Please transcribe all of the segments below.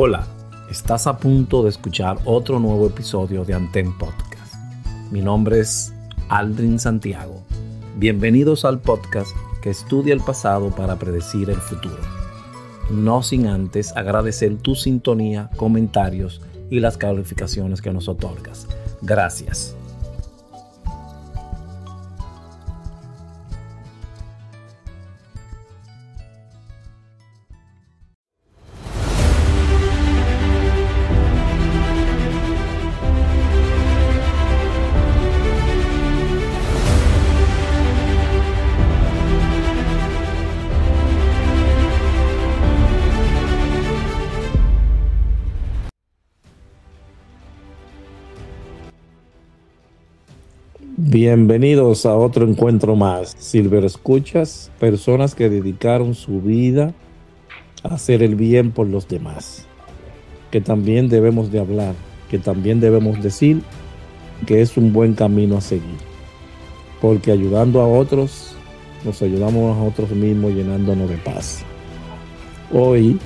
Hola, estás a punto de escuchar otro nuevo episodio de Anten Podcast. Mi nombre es Aldrin Santiago. Bienvenidos al podcast que estudia el pasado para predecir el futuro. No sin antes agradecer tu sintonía, comentarios y las calificaciones que nos otorgas. Gracias. Bienvenidos a otro encuentro más. Silver Escuchas, personas que dedicaron su vida a hacer el bien por los demás. Que también debemos de hablar, que también debemos decir que es un buen camino a seguir. Porque ayudando a otros, nos ayudamos a otros mismos llenándonos de paz. Hoy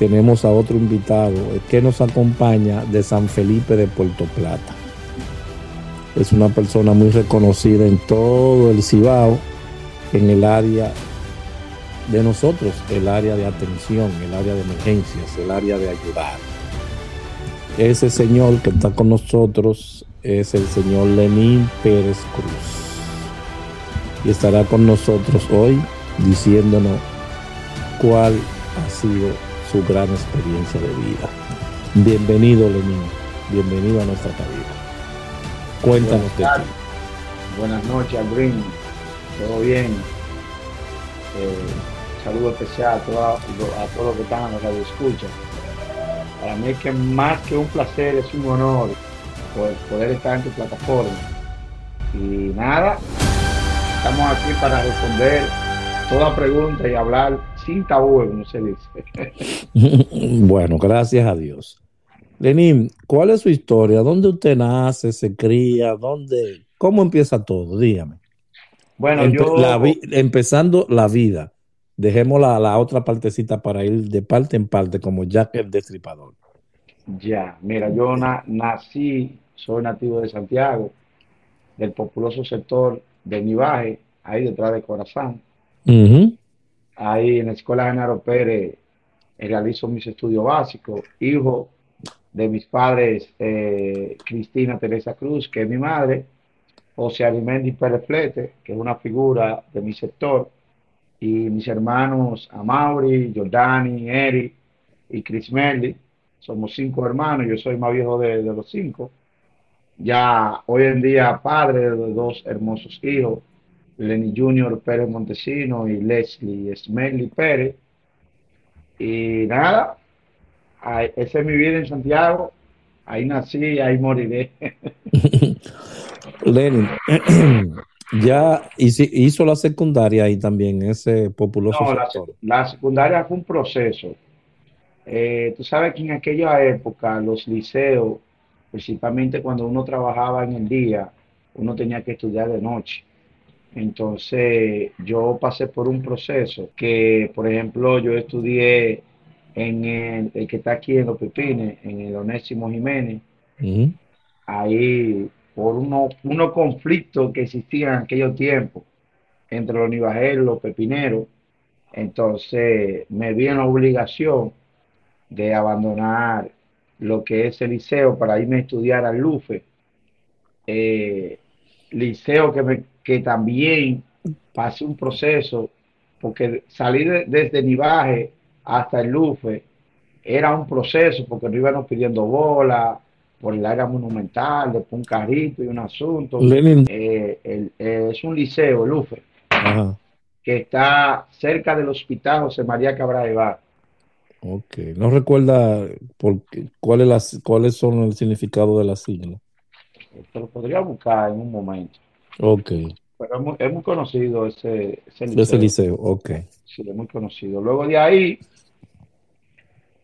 tenemos a otro invitado que nos acompaña de San Felipe de Puerto Plata es una persona muy reconocida en todo el Cibao, en el área de nosotros, el área de atención, el área de emergencias, el área de ayudar. Ese señor que está con nosotros es el señor Lenín Pérez Cruz. Y estará con nosotros hoy diciéndonos cuál ha sido su gran experiencia de vida. Bienvenido Lenín, bienvenido a nuestra cabina. Cuéntanos de ti. Buenas noches, Albrin. ¿Todo bien? Eh, saludo especial a, todos los que están en la radio escucha. Para mí es que más que un placer, es un honor poder, estar en tu plataforma. Y nada, estamos aquí para responder toda pregunta y hablar sin tabú, como se dice. bueno, gracias a Dios. Lenín, ¿cuál es su historia? ¿Dónde usted nace, se cría? ¿Dónde? ¿Cómo empieza todo? Dígame. Bueno, yo... empezando la vida. Dejemos la, la, otra partecita para ir de parte en parte, como Jack el Destripador. Ya, mira, yo nací, soy nativo de Santiago, del populoso sector de Nivaje, ahí detrás de Corazán. Ahí en la Escuela Genaro Pérez realizo mis estudios básicos, hijo de mis padres, eh, Cristina Teresa Cruz, que es mi madre, José Arimendi Pérez Flete, que es una figura de mi sector, y mis hermanos Amaury, Jordani, Eri y Chris Melly. Somos cinco hermanos, yo soy más viejo de, los cinco. Ya hoy en día padre de dos hermosos hijos, Lenny Junior Pérez Montesino y Leslie Smelly Pérez. Y nada, esa es mi vida en Santiago, ahí nací, ahí moriré. Lenin, ya hizo la secundaria ahí también, ese populoso no, La, secundaria fue un proceso. Eh, tú sabes que en aquella época los liceos, principalmente cuando uno trabajaba en el día, uno tenía que estudiar de noche. Entonces yo pasé por un proceso que, por ejemplo, yo estudié en el, que está aquí en Los Pepines, en el Onésimo Jiménez, ahí por unos uno conflictos que existían en aquellos tiempos entre los nivajeros y los pepineros, entonces me vi en la obligación de abandonar lo que es el liceo para irme a estudiar al LUFE, eh, liceo que, me, que también pasé un proceso, porque salí desde Nivaje hasta el Lufe, era un proceso porque no íbamos pidiendo bola por el área monumental, después un carrito y un asunto. Eh, eh, es un liceo, el Lufe, que está cerca del Hospital José María Cabral Bar. Ok, no recuerda por cuál cuáles son el significado de la sigla. Te lo podría buscar en un momento. Ok. Pero es muy, conocido ese, liceo. Ese liceo, ok. Sí, es muy conocido. Luego de ahí,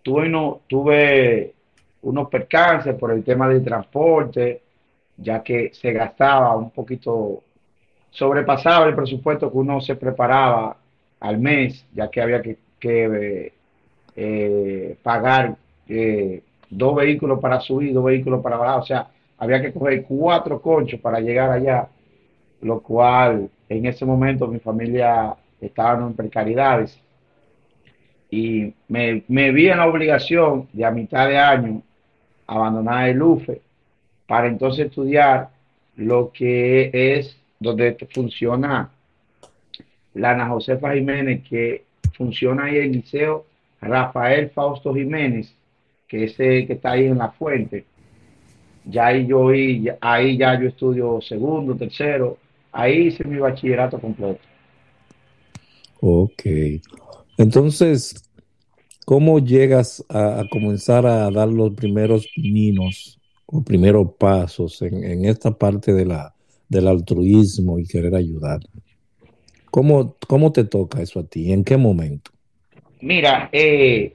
tuve, no, tuve unos percances por el tema del transporte, ya que se gastaba un poquito, sobrepasaba el presupuesto que uno se preparaba al mes, ya que había que, eh, pagar eh, dos vehículos para subir, dos vehículos para bajar, o sea, había que coger cuatro conchos para llegar allá, lo cual en ese momento mi familia estaba en precariedades y me, me vi en la obligación de a mitad de año abandonar el UFE para entonces estudiar lo que es donde funciona la Ana Josefa Jiménez, que funciona ahí el Liceo Rafael Fausto Jiménez, que es que está ahí en la fuente. Ya ahí yo ahí ya yo estudio segundo, tercero, ahí hice mi bachillerato completo. Ok. Entonces, ¿cómo llegas a, comenzar a dar los primeros ninos o primeros pasos en, esta parte de la, del altruismo y querer ayudar? ¿Cómo, ¿Cómo te toca eso a ti? ¿En qué momento? Mira, eh,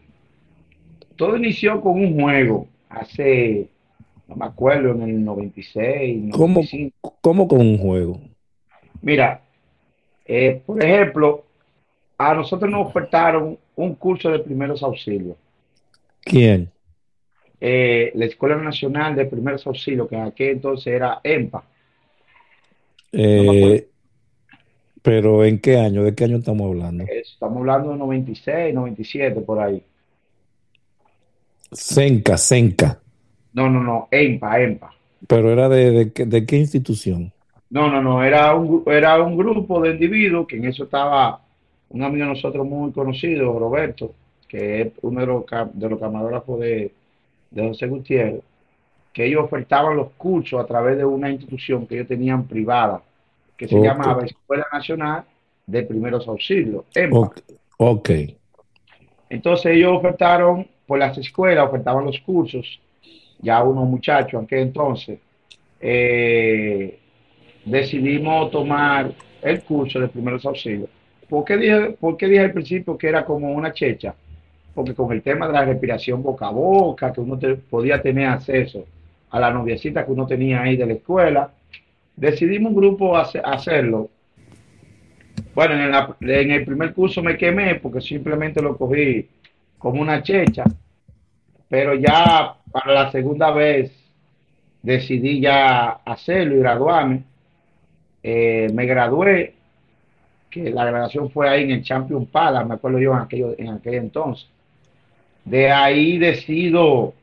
todo inició con un juego hace, no me acuerdo, en el 96. ¿Cómo, ¿Cómo con un juego? Mira, eh, por ejemplo, a nosotros nos ofertaron un curso de primeros auxilios. ¿Quién? Eh, la Escuela Nacional de Primeros Auxilios, que en aquel entonces era EMPA. Eh, pero ¿en qué año? ¿De qué año estamos hablando? Estamos hablando de 96, 97, por ahí. Senca, Senca. No, no, no, EMPA, EMPA. ¿Pero era de, de, qué institución? No, no, no, era un, era un grupo de individuos que en eso estaba un amigo de nosotros muy conocido, Roberto, que es uno de los, de los camarógrafos de, de José Gutiérrez, que ellos ofertaban los cursos a través de una institución que ellos tenían privada, que se llamaba Escuela Nacional de Primeros Auxilios. Ok. Entonces ellos ofertaron, por las escuelas, ofertaban los cursos, ya unos muchachos, aunque entonces, eh, decidimos tomar el curso de primeros auxilios. ¿Por qué, dije, ¿Por qué dije al principio que era como una checha? Porque con el tema de la respiración boca a boca, que uno podía tener acceso a la noviecita que uno tenía ahí de la escuela, decidimos un grupo hacerlo. Bueno, en, el primer curso me quemé porque simplemente lo cogí como una checha, pero ya para la segunda vez decidí ya hacerlo y graduarme. Eh, me gradué, que la graduación fue ahí en el Champion Palace, me acuerdo yo en, aquello, en aquel entonces. De ahí decido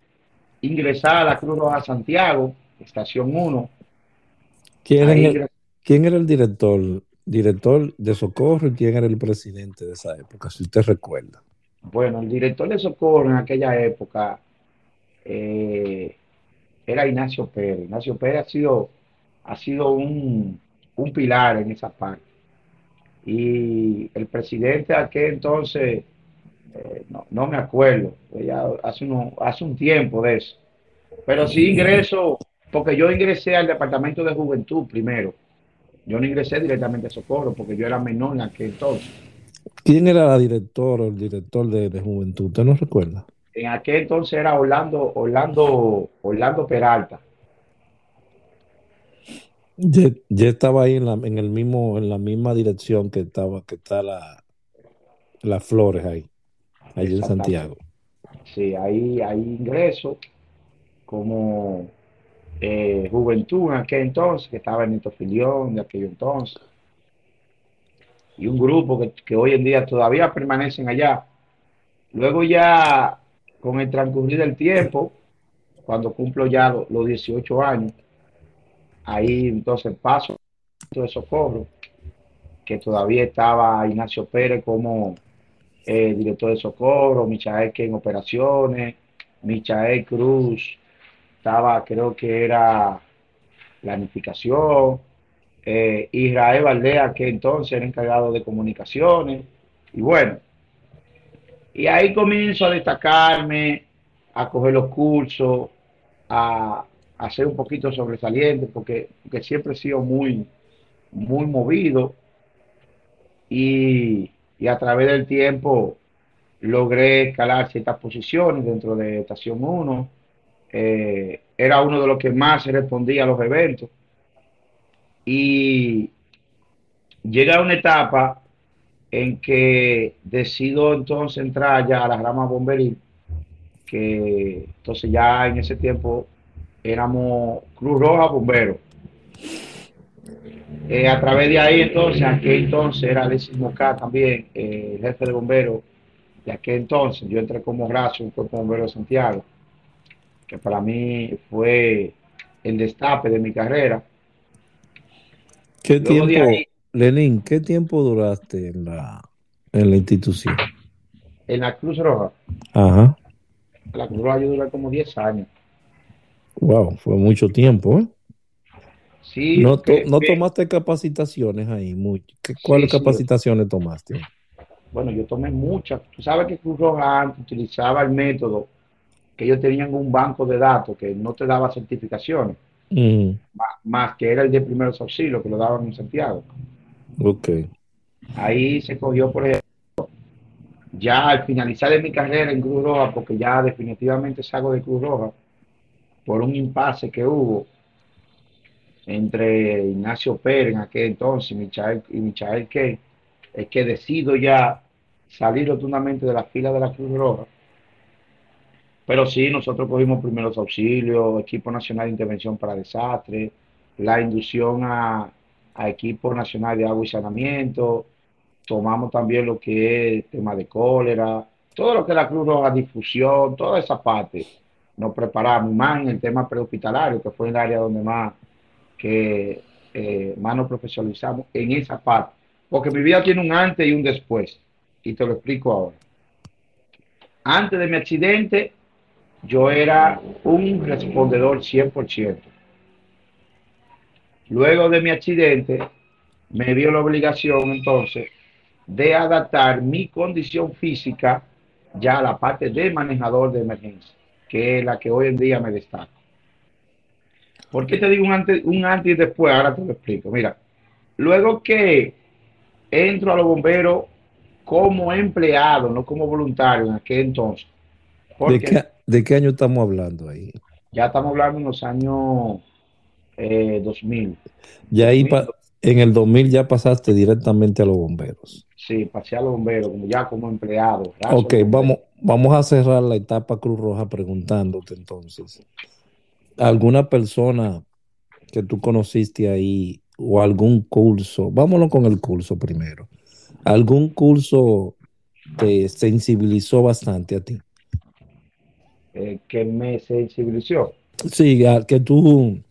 ingresar a la Cruz Roja Santiago, estación 1, ¿Quién, era el director, director de Socorro y quién era el presidente de esa época, si usted recuerda? Bueno, el director de Socorro en aquella época eh, era Ignacio Pérez. Ignacio Pérez ha sido, ha sido un, pilar en esa parte. Y el presidente de aquel entonces, eh, no, me acuerdo, ya hace, hace un tiempo de eso. Pero sí ingreso porque yo ingresé al departamento de juventud primero. Yo no ingresé directamente a Socorro porque yo era menor en aquel entonces. ¿Quién era la directora o el director de, juventud? ¿Usted no recuerda? En aquel entonces era Orlando, Orlando, Orlando Peralta. Ya, estaba ahí en la, en el mismo, en la misma dirección que estaba, que está la, las flores ahí, ahí en Santiago. Sí, ahí, ahí ingreso como eh, juventud en aquel entonces, que estaba en Filión de aquel entonces, y un grupo que, hoy en día todavía permanecen allá. Luego ya, con el transcurrir del tiempo, cuando cumplo ya los, 18 años, ahí entonces paso de socorro, que todavía estaba Ignacio Pérez como eh, director de socorro, Michael que en operaciones, Michael Cruz estaba, creo que era planificación, eh, Israel Valdea, que entonces era encargado de comunicaciones, y bueno, y ahí comienzo a destacarme, a coger los cursos, a, a ser un poquito sobresaliente, porque, siempre he sido muy, muy movido, y, y a través del tiempo logré escalar ciertas posiciones dentro de Estación 1, eh, era uno de los que más respondía a los eventos. Y llega una etapa en que decido entonces entrar ya a la rama bomberil que entonces ya en ese tiempo éramos Cruz Roja Bomberos. Eh, a través de ahí entonces, aquel entonces era Alexis Moca también, eh, el jefe de bomberos de aquel entonces. Yo entré como brazo en el cuerpo de bomberos de Santiago, que para mí fue el destape de mi carrera. ¿Qué tiempo, Lenín, qué tiempo duraste en la, en la institución? En la Cruz Roja. Ajá. La Cruz Roja yo duré como 10 años. Wow, fue mucho tiempo, ¿eh? Sí. No, que- no que- tomaste capacitaciones ahí, muy. ¿Qué- ¿Cuáles Sí, sí. capacitaciones tomaste? Bueno, yo tomé muchas. Tú sabes que Cruz Roja antes utilizaba el método que ellos tenían un banco de datos que no te daba certificaciones, ma- más que era el de primeros auxilios que lo daban en Santiago. Ok. Ahí se cogió, por ejemplo, ya al finalizar de mi carrera en Cruz Roja, porque ya definitivamente salgo de Cruz Roja, por un impasse que hubo entre Ignacio Pérez en aquel entonces y Michael, y Key, es que decido ya salir rotundamente de la fila de la Cruz Roja. Pero sí, nosotros cogimos primeros auxilios, equipo nacional de intervención para desastres, la inducción a, a equipo nacional de agua y saneamiento, tomamos también lo que es tema de cólera, todo lo que la Cruz Roja, difusión, toda esa parte. Nos preparamos más en el tema prehospitalario, que fue el área donde más que eh, más nos profesionalizamos en esa parte. Porque mi vida tiene un antes y un después. Y te lo explico ahora. Antes de mi accidente, yo era un respondedor 100%. Luego de mi accidente, me dio la obligación entonces de adaptar mi condición física ya a la parte de manejador de emergencia, que es la que hoy en día me destaca. ¿Por qué te digo un antes, un antes y después? Ahora te lo explico. Mira, luego que entro a los bomberos como empleado, no como voluntario en aquel entonces, ¿De qué, ¿De qué año estamos hablando ahí? ya estamos hablando en los años eh, 2000. Ya ahí 2000, pa- en el 2000 ya pasaste directamente a los bomberos. Sí, pasé a los bomberos, como ya como empleado. Ok, bombero. vamos, vamos a cerrar la etapa Cruz Roja preguntándote entonces. ¿Alguna persona que tú conociste ahí o algún curso? Vámonos con el curso primero. ¿Algún curso te sensibilizó bastante a ti? eh, que me sensibilizó. Sí, que tú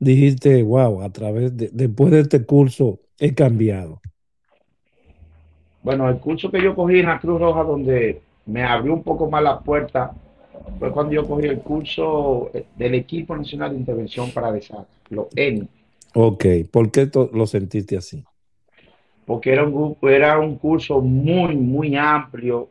dijiste, wow, a través de, después de este curso he cambiado. Bueno, el curso que yo cogí en la Cruz Roja, donde me abrió un poco más la puerta, fue cuando yo cogí el curso eh, del Equipo Nacional de Intervención para Desastres, los ENI, Ok, ¿por qué lo sentiste así? porque era un, grupo- era un curso muy, muy amplio,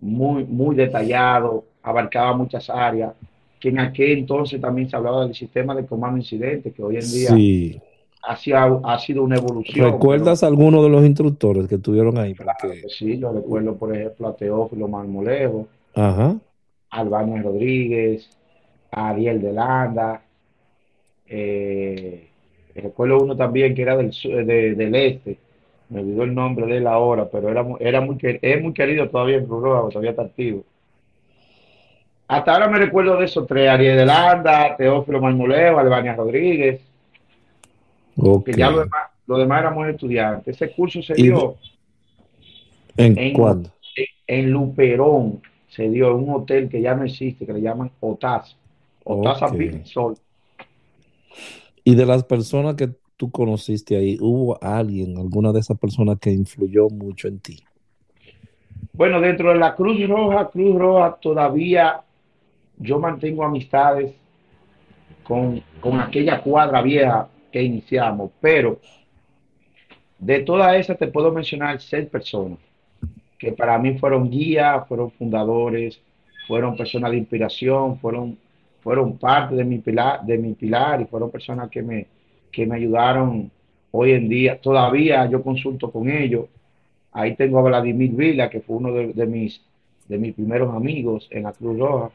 muy, muy detallado, abarcaba muchas áreas, que en aquel entonces también se hablaba del sistema de comando incidente, que hoy en día Sí. Ha, sido- ha sido una evolución. ¿Recuerdas alguno de los instructores que estuvieron ahí? pero, Porque, sí, yo recuerdo, por ejemplo, a Teófilo Marmolejo, ajá, a Albano Rodríguez, a Ariel de Landa, eh, recuerdo uno también que era del, su- de- del este, me olvidó el nombre de él ahora, pero era, era muy, es muy querido todavía en Roja, todavía está activo. Hasta ahora me recuerdo de esos tres, Ariel de Landa, Teófilo Marmolejo, Albania Rodríguez, ok. que ya lo demás, lo demás éramos estudiantes. Ese curso se ¿Y dio ¿En en, cuándo? en Luperón, se dio en un hotel que ya no existe, que le llaman Otaz, Otaza Ok. Beach Resort. Y de las personas que tú conociste ahí, ¿hubo alguien, alguna de esas personas que influyó mucho en ti? Bueno, dentro de la Cruz Roja, Cruz Roja todavía yo mantengo amistades con, con aquella cuadra vieja que iniciamos, pero de todas esas te puedo mencionar seis personas que para mí fueron guías, fueron fundadores, fueron personas de inspiración, fueron, fueron parte de mi pilar, de mi pilar y fueron personas que me, que me ayudaron hoy en día. Todavía yo consulto con ellos. Ahí tengo a Vladimir Vila, que fue uno de, mis, de mis primeros amigos en la Cruz Roja.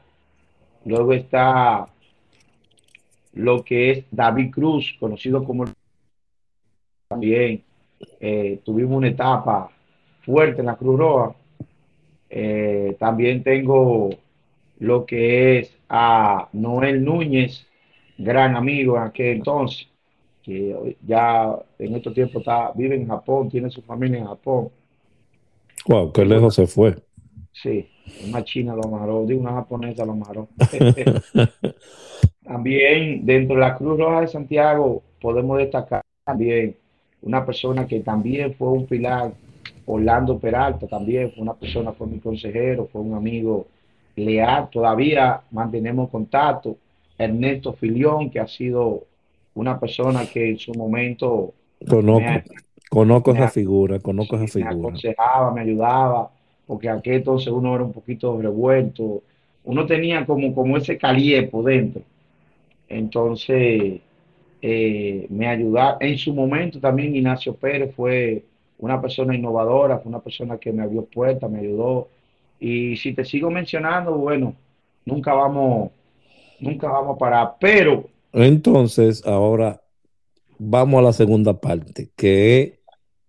Luego está lo que es David Cruz, conocido como también. eh, tuvimos una etapa fuerte en la Cruz Roja. Eh, también tengo lo que es a Noel Núñez, gran amigo en aquel entonces, que ya en estos tiempos está, vive en Japón, tiene su familia en Japón. Wow, qué lejos se fue. Sí, una china lo amarró, digo, una japonesa lo amarró. también dentro de la Cruz Roja de Santiago podemos destacar también una persona que también fue un pilar, Orlando Peralta también fue una persona, fue mi consejero, fue un amigo leal, todavía mantenemos contacto. Ernesto Filión, que ha sido una persona que en su momento... Conozco, conozco esa figura, conozco esa figura. Me aconsejaba, me ayudaba, porque aquel entonces uno era un poquito revuelto, uno tenía como, como ese por dentro. Entonces, eh, me ayudaba. En su momento también Ignacio Pérez fue una persona innovadora, fue una persona que me abrió puertas, me ayudó. Y si te sigo mencionando, bueno, nunca vamos, nunca vamos a parar. Pero. Entonces, ahora vamos a la segunda parte, que es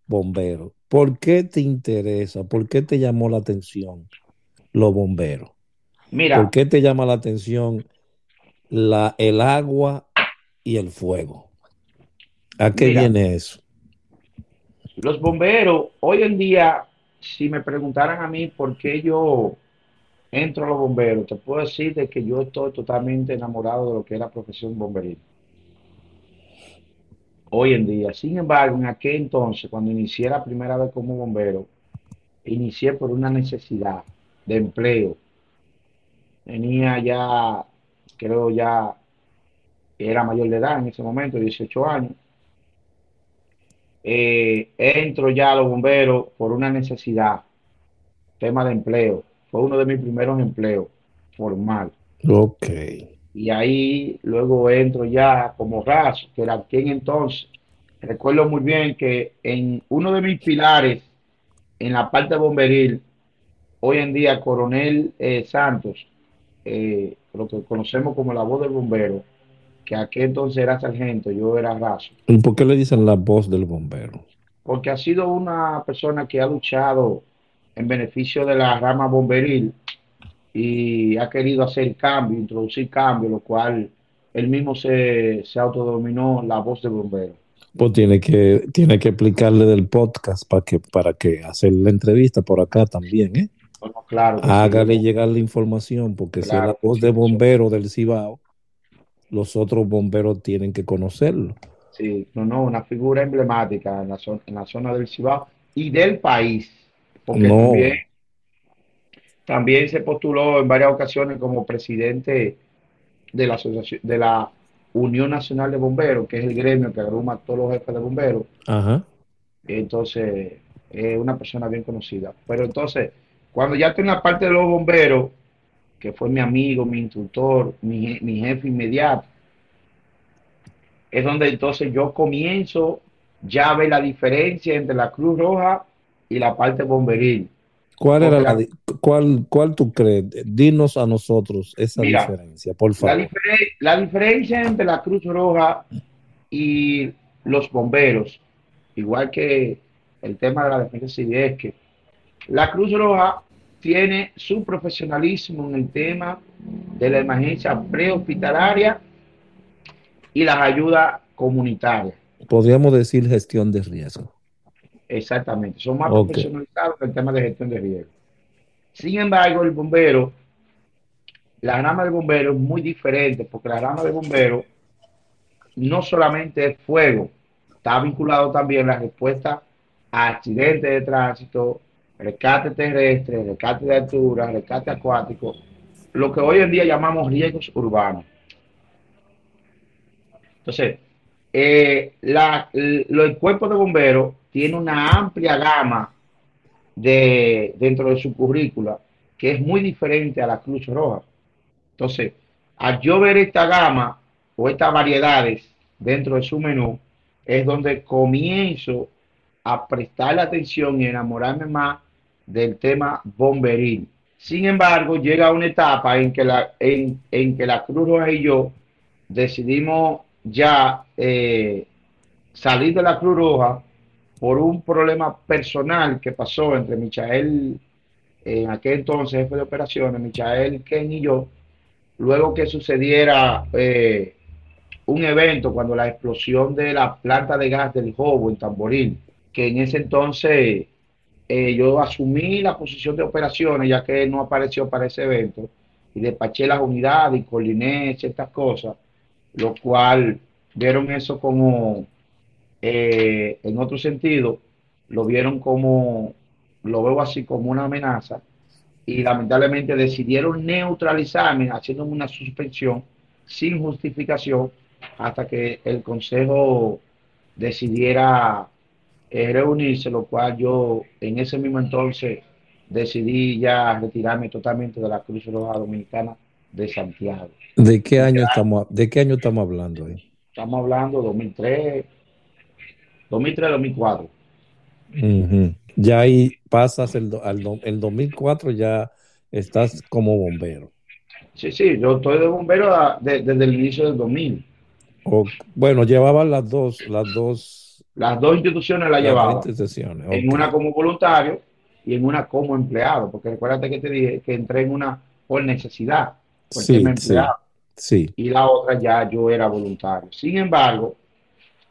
bombero. ¿Por qué te interesa? ¿Por qué te llamó la atención los bomberos? Mira. ¿Por qué te llama la atención la, el agua y el fuego? ¿A qué viene eso? Los bomberos, hoy en día, si me preguntaran a mí por qué yo entro a los bomberos, te puedo decir de que yo estoy totalmente enamorado de lo que es la profesión bomberil. Hoy en día, sin embargo, en aquel entonces, cuando inicié la primera vez como bombero, inicié por una necesidad de empleo. Tenía ya, creo ya, era mayor de edad en ese momento, 18 años eh, entro ya a los bomberos por una necesidad, tema de empleo. Fue uno de mis primeros empleos formal. Ok. Y ahí luego entro ya como raso, que era quien entonces. Recuerdo muy bien que en uno de mis pilares, en la parte bomberil, hoy en día Coronel eh, Santos, eh, lo que conocemos como la voz del bombero, que aquel entonces era sargento, yo era raso. ¿Y por qué le dicen la voz del bombero? Porque ha sido una persona que ha luchado en beneficio de la rama bomberil y ha querido hacer cambio, introducir cambio, lo cual él mismo se, se autodominó la voz del bombero. Pues tiene que, tiene que explicarle del podcast para que, para que hacer la entrevista por acá también, ¿eh? claro. Hágale llegar la información, porque si es la voz de bombero del Cibao, los otros bomberos tienen que conocerlo. Sí, no, no, una figura emblemática en la zona, en la zona del Cibao y del país. Porque también, también se postuló en varias ocasiones como presidente de la asociación, de la Unión Nacional de Bomberos, que es el gremio que agruma a todos los jefes de bomberos. Ajá. Entonces, es una persona bien conocida. Pero entonces, cuando ya estoy en la parte de los bomberos, que fue mi amigo, mi instructor, mi, jefe inmediato, es donde entonces yo comienzo ya a ver la diferencia entre la Cruz Roja y la parte bomberil. ¿Cuál era la, cuál, cuál tú crees? Dinos a nosotros esa diferencia, por favor. La, diferencia entre la Cruz Roja y los bomberos, igual que el tema de la defensa civil, es que la Cruz Roja tiene su profesionalismo en el tema de la emergencia prehospitalaria y las ayudas comunitarias. Podríamos decir gestión de riesgo. Exactamente, son más profesionalizados en el tema de gestión de riesgo. Sin embargo, el bombero, la rama del bombero es muy diferente porque la rama del bombero no solamente es fuego, está vinculado también a la respuesta a accidentes de tránsito, rescate terrestre, rescate de altura, rescate acuático, lo que hoy en día llamamos riesgos urbanos. Entonces, eh, el cuerpo de bomberos tiene una amplia gama de, dentro de su currícula que es muy diferente a la Cruz Roja. Entonces, al yo ver esta gama o estas variedades dentro de su menú, es donde comienzo a prestarle atención y enamorarme más del tema bomberil. Sin embargo, llega una etapa en que la, en, que la Cruz Roja y yo decidimos ya eh, de la Cruz Roja por un problema personal que pasó entre Michael en aquel entonces jefe de operaciones, Michael, Ken y yo, luego que sucediera eh, un evento cuando la explosión de la planta de gas del Jobo en Tamboril, que en ese entonces eh, yo asumí la posición de operaciones, ya que él no apareció para ese evento, y despaché las unidades y coordiné ciertas cosas, lo cual vieron eso como, eh, en otro sentido, lo vieron como, lo veo así como una amenaza, y lamentablemente decidieron neutralizarme haciendo una suspensión sin justificación hasta que el Consejo decidiera eh, reunirse, lo cual yo en ese mismo entonces decidí ya retirarme totalmente de la Cruz Roja Dominicana de Santiago. ¿De qué año estamos, de qué año estamos hablando ahí? Estamos hablando 2003, 2003, 2004. Ya ahí pasas el, al, el 2004 ya estás como bombero. Sí, sí, yo estoy de bombero desde el inicio del 2000. bueno, llevaban las dos, las dos. Las dos instituciones la llevaban. En una como voluntario y en una como empleado, porque recuérdate que te dije que entré en una por necesidad, porque me empleaba. Sí, Y la otra ya yo era voluntario. Sin embargo,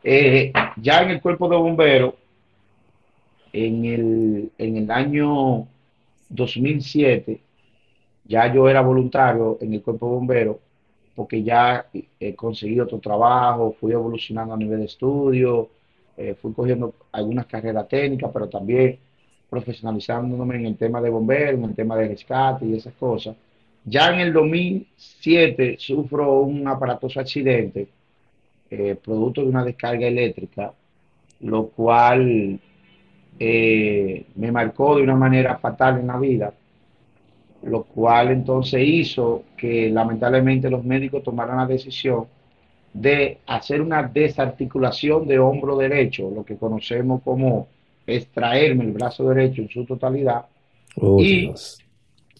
eh, ya en el cuerpo de bomberos, en el, en el año 2007, ya yo era voluntario en el cuerpo de bomberos porque ya he conseguido otro trabajo, fui evolucionando a nivel de estudio, eh, fui cogiendo algunas carreras técnicas, pero también profesionalizándome en el tema de bomberos, en el tema de rescate y esas cosas. Ya en el 2007 sufro un aparatoso accidente, eh, producto de una descarga eléctrica, lo cual eh, me marcó de una manera fatal en la vida lo cual entonces hizo que lamentablemente los médicos tomaran la decisión de hacer una desarticulación de hombro derecho, lo que conocemos como extraerme el brazo derecho en su totalidad, oh, y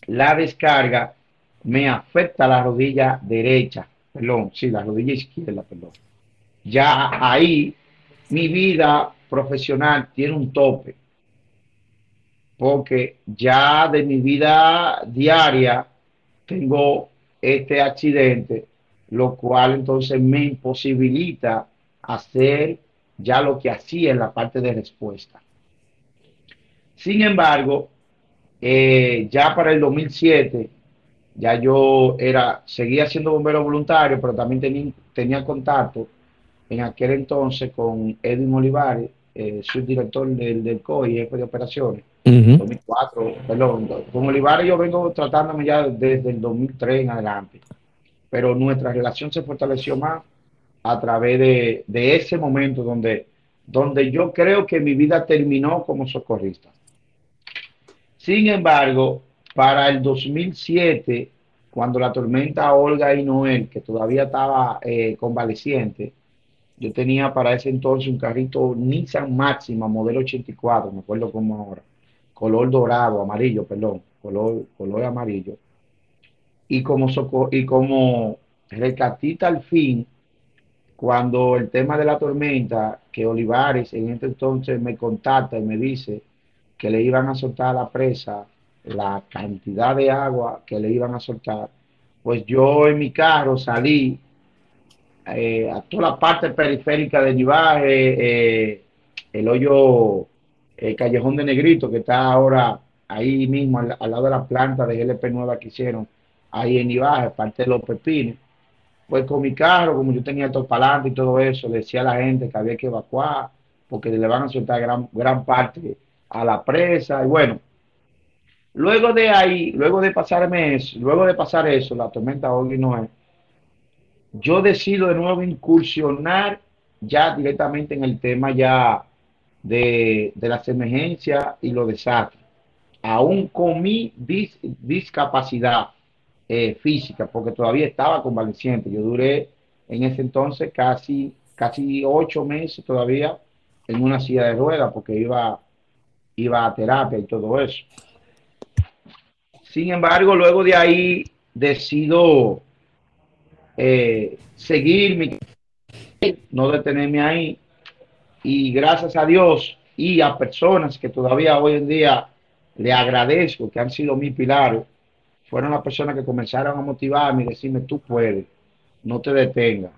la descarga me afecta la rodilla derecha, perdón, sí, la rodilla izquierda, perdón. Ya ahí mi vida profesional tiene un tope porque ya de mi vida diaria tengo este accidente, lo cual entonces me imposibilita hacer ya lo que hacía en la parte de respuesta. Sin embargo, eh, ya para el 2007, ya yo era, seguía siendo bombero voluntario, pero también tenía, tenía contacto en aquel entonces con Edwin Olivares, eh, subdirector del, del COI, jefe de operaciones, 2004, perdón, con Olivares yo vengo tratándome ya desde el 2003 en adelante, pero nuestra relación se fortaleció más a través de, de ese momento donde, donde yo creo que mi vida terminó como socorrista. Sin embargo, para el 2007, cuando la tormenta Olga y Noel, que todavía estaba eh, convaleciente, yo tenía para ese entonces un carrito Nissan Máxima, modelo 84, me acuerdo como ahora color dorado, amarillo, perdón, color, color amarillo. Y como, y como recatita al fin, cuando el tema de la tormenta, que Olivares en este entonces me contacta y me dice que le iban a soltar a la presa la cantidad de agua que le iban a soltar, pues yo en mi carro salí eh, a toda la parte periférica de Nivaje, eh, el hoyo el Callejón de Negrito, que está ahora ahí mismo al, lado de la planta de GLP nueva que hicieron, ahí en Ibaje, parte de los pepines. Pues con mi carro, como yo tenía todo para y todo eso, decía a la gente que había que evacuar, porque le van a soltar gran, gran parte a la presa. Y bueno, luego de ahí, luego de pasarme eso, luego de pasar eso, la tormenta hoy no es, yo decido de nuevo incursionar ya directamente en el tema ya de, las emergencias y los desastres, aún con mi discapacidad eh, física, porque todavía estaba convaleciente. Yo duré en ese entonces casi, casi ocho meses todavía en una silla de ruedas, porque iba, iba a terapia y todo eso. Sin embargo, luego de ahí decido eh, seguir mi no detenerme ahí y gracias a Dios y a personas que todavía hoy en día le agradezco que han sido mis pilares, fueron las personas que comenzaron a motivarme y decirme, tú puedes, no te detengas,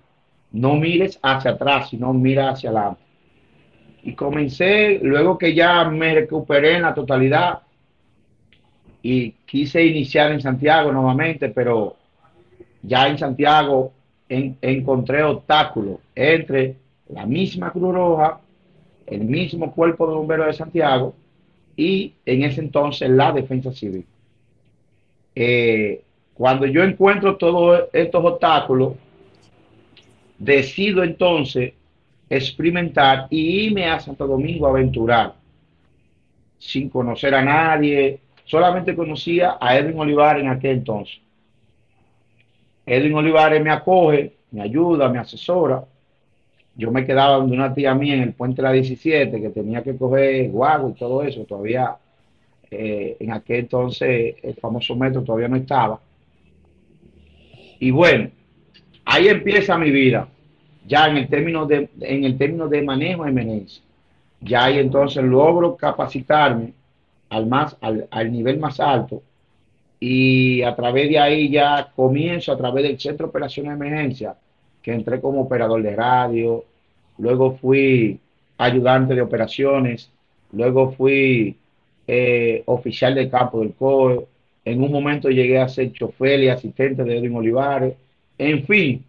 no mires hacia atrás, sino mira hacia adelante. Y comencé, luego que ya me recuperé en la totalidad y quise iniciar en Santiago nuevamente, pero ya en Santiago encontré obstáculos entre la misma Cruz Roja, el mismo cuerpo de bomberos de Santiago y en ese entonces la defensa civil. Eh, cuando yo encuentro todos estos obstáculos, decido entonces experimentar y irme a Santo Domingo a aventurar, sin conocer a nadie, solamente conocía a Edwin Olivares en aquel entonces. Edwin Olivares me acoge, me ayuda, me asesora. Yo me quedaba donde una tía mía en el puente de la 17, que tenía que coger guago y todo eso. Todavía eh, en aquel entonces el famoso metro todavía no estaba. Y bueno, ahí empieza mi vida, ya en el término de, en el término de manejo de emergencia. Ya ahí entonces logro capacitarme al, más, al, al nivel más alto. Y a través de ahí ya comienzo a través del Centro de Operaciones de Emergencia, que entré como operador de radio, luego fui ayudante de operaciones, luego fui eh, oficial de campo del COE, en un momento llegué a ser chofer y asistente de Edwin Olivares, en fin,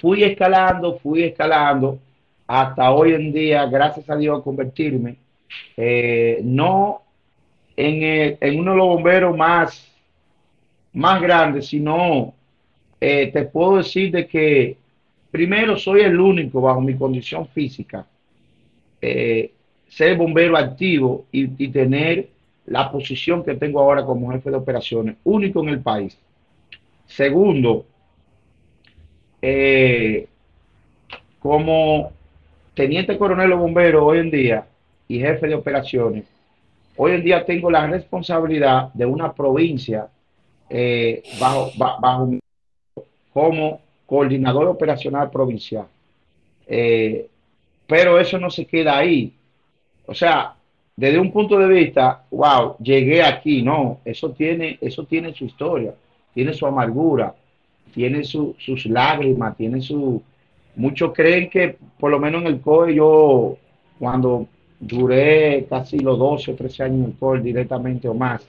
fui escalando, fui escalando, hasta hoy en día, gracias a Dios, convertirme, eh, no en, uno de los bomberos más, más grandes, sino eh, te puedo decir de que primero soy el único bajo mi condición física, eh, ser bombero activo y, tener la posición que tengo ahora como jefe de operaciones, único en el país. Segundo, como teniente coronel de bomberos hoy en día y jefe de operaciones, Hoy en día tengo la responsabilidad de una provincia eh, bajo, bajo como coordinador operacional provincial. Eh, pero eso no se queda ahí. O sea, desde un punto de vista, wow, llegué aquí, no, eso tiene, eso tiene su historia, tiene su amargura, tiene sus lágrimas, tiene su... Muchos creen que por lo menos en el COE yo, cuando duré casi los 12 o 13 años en el COR directamente o más.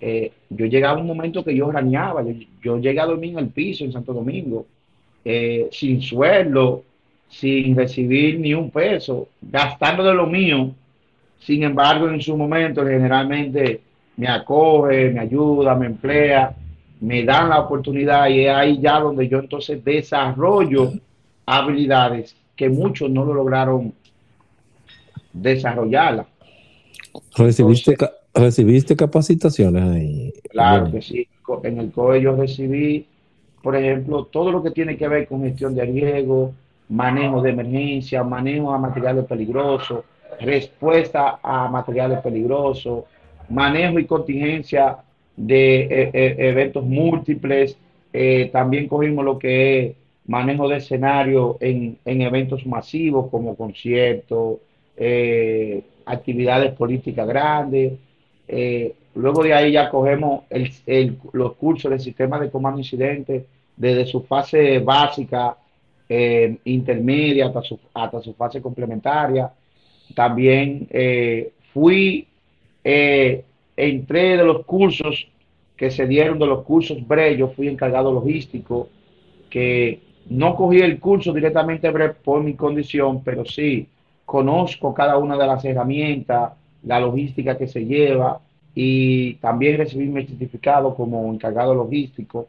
Eh, yo llegaba a un momento que yo raneaba, yo, llegué a dormir en el piso en Santo Domingo, eh, sin sueldo, sin recibir ni un peso, gastando de lo mío. Sin embargo, en su momento generalmente me acoge, me ayuda, me emplea, me dan la oportunidad y es ahí ya donde yo entonces desarrollo habilidades que muchos no lo lograron desarrollarla. ¿Recibiste, ¿recibiste capacitaciones ahí? Claro que sí. En el COE yo recibí, por ejemplo, todo lo que tiene que ver con gestión de riesgo, manejo de emergencia, manejo a materiales peligrosos, respuesta a materiales peligrosos, manejo y contingencia de eh, eh, eventos múltiples. Eh, también cogimos lo que es manejo de escenario en, en eventos masivos como conciertos, eh, actividades políticas grandes. Eh, luego de ahí ya cogemos los cursos del sistema de comando incidente desde su fase básica, eh, intermedia, hasta su, hasta su fase complementaria. También fui, entré de los cursos que se dieron de los cursos BRE, yo fui encargado logístico, que no cogí el curso directamente BRE por mi condición, pero sí conozco cada una de las herramientas, la logística que se lleva y también recibí mi certificado como encargado logístico.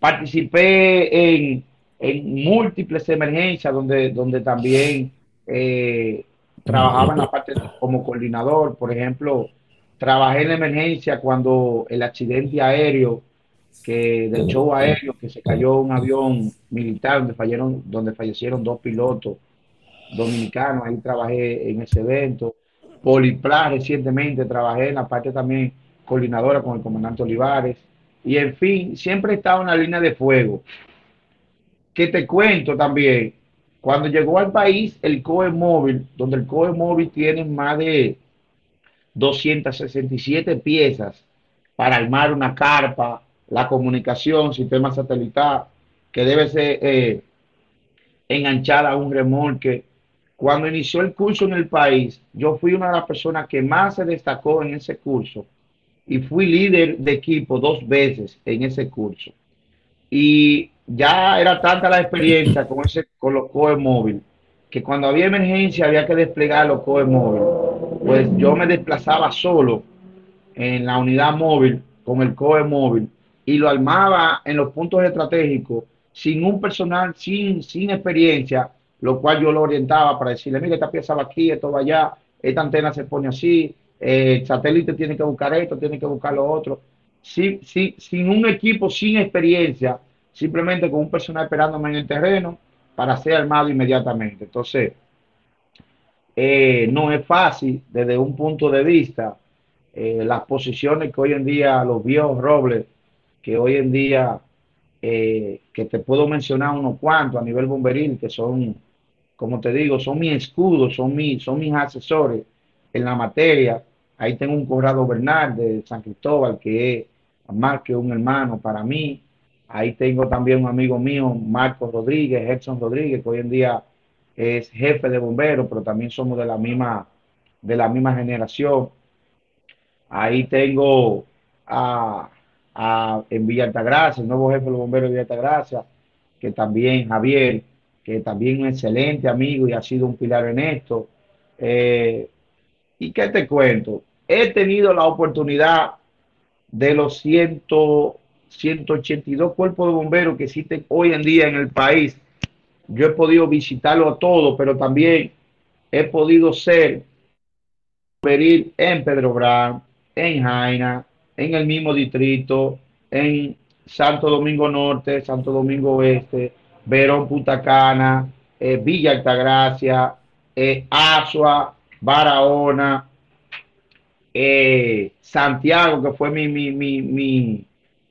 Participé en, múltiples emergencias donde, donde también eh, trabajaba en la parte como coordinador. Por ejemplo, trabajé en la emergencia cuando el accidente aéreo que del show aéreo que se cayó un avión militar donde fallaron, donde fallecieron dos pilotos dominicano, ahí trabajé en ese evento. Polipla recientemente trabajé en la parte también coordinadora con el comandante Olivares. Y en fin, siempre he estado en la línea de fuego. Que te cuento también, cuando llegó al país el COE móvil, donde el COE móvil tiene más de 267 piezas para armar una carpa, la comunicación, sistema satelital, que debe ser eh, enganchada a un remolque. Cuando inició el curso en el país, yo fui una de las personas que más se destacó en ese curso y fui líder de equipo dos veces en ese curso. Y ya era tanta la experiencia con, ese, con los COE móvil que cuando había emergencia había que desplegar los COE móvil. Pues yo me desplazaba solo en la unidad móvil con el COE móvil y lo armaba en los puntos estratégicos sin un personal, sin, sin experiencia, lo cual yo lo orientaba para decirle, mira, esta pieza va aquí, esto va allá, esta antena se pone así, eh, el satélite tiene que buscar esto, tiene que buscar lo otro. Sí, sí, sin un equipo, sin experiencia, simplemente con un personal esperándome en el terreno para ser armado inmediatamente. Entonces, eh, no es fácil desde un punto de vista eh, las posiciones que hoy en día los viejos robles, que hoy en día, que te puedo mencionar unos cuantos a nivel bomberil, que son, como te digo, son mis escudos, son, mis, son mis asesores en la materia, Ahí tengo un Corrado Bernal de San Cristóbal, que es más que un hermano para mí. Ahí tengo también un amigo mío, Marcos Rodríguez, Edson Rodríguez, que hoy en día es jefe de bomberos, pero también somos de la misma, de la misma generación. Ahí tengo a, en Villa Altagracia, el nuevo jefe de los bomberos de Villa Altagracia, que también Javier, que también es un excelente amigo y ha sido un pilar en esto. Eh, ¿Y qué te cuento? he tenido la oportunidad de los 100, 182 cuerpos de bomberos que existen hoy en día en el país. Yo he podido visitarlo a todos, pero también he podido ser en Pedro Brán, en Jaina, en el mismo distrito, en Santo Domingo Norte, Santo Domingo Oeste, Verón Punta Cana, eh, Villa Altagracia, eh, Asua, Barahona, eh, Santiago, que fue mi, mi, mi, mi,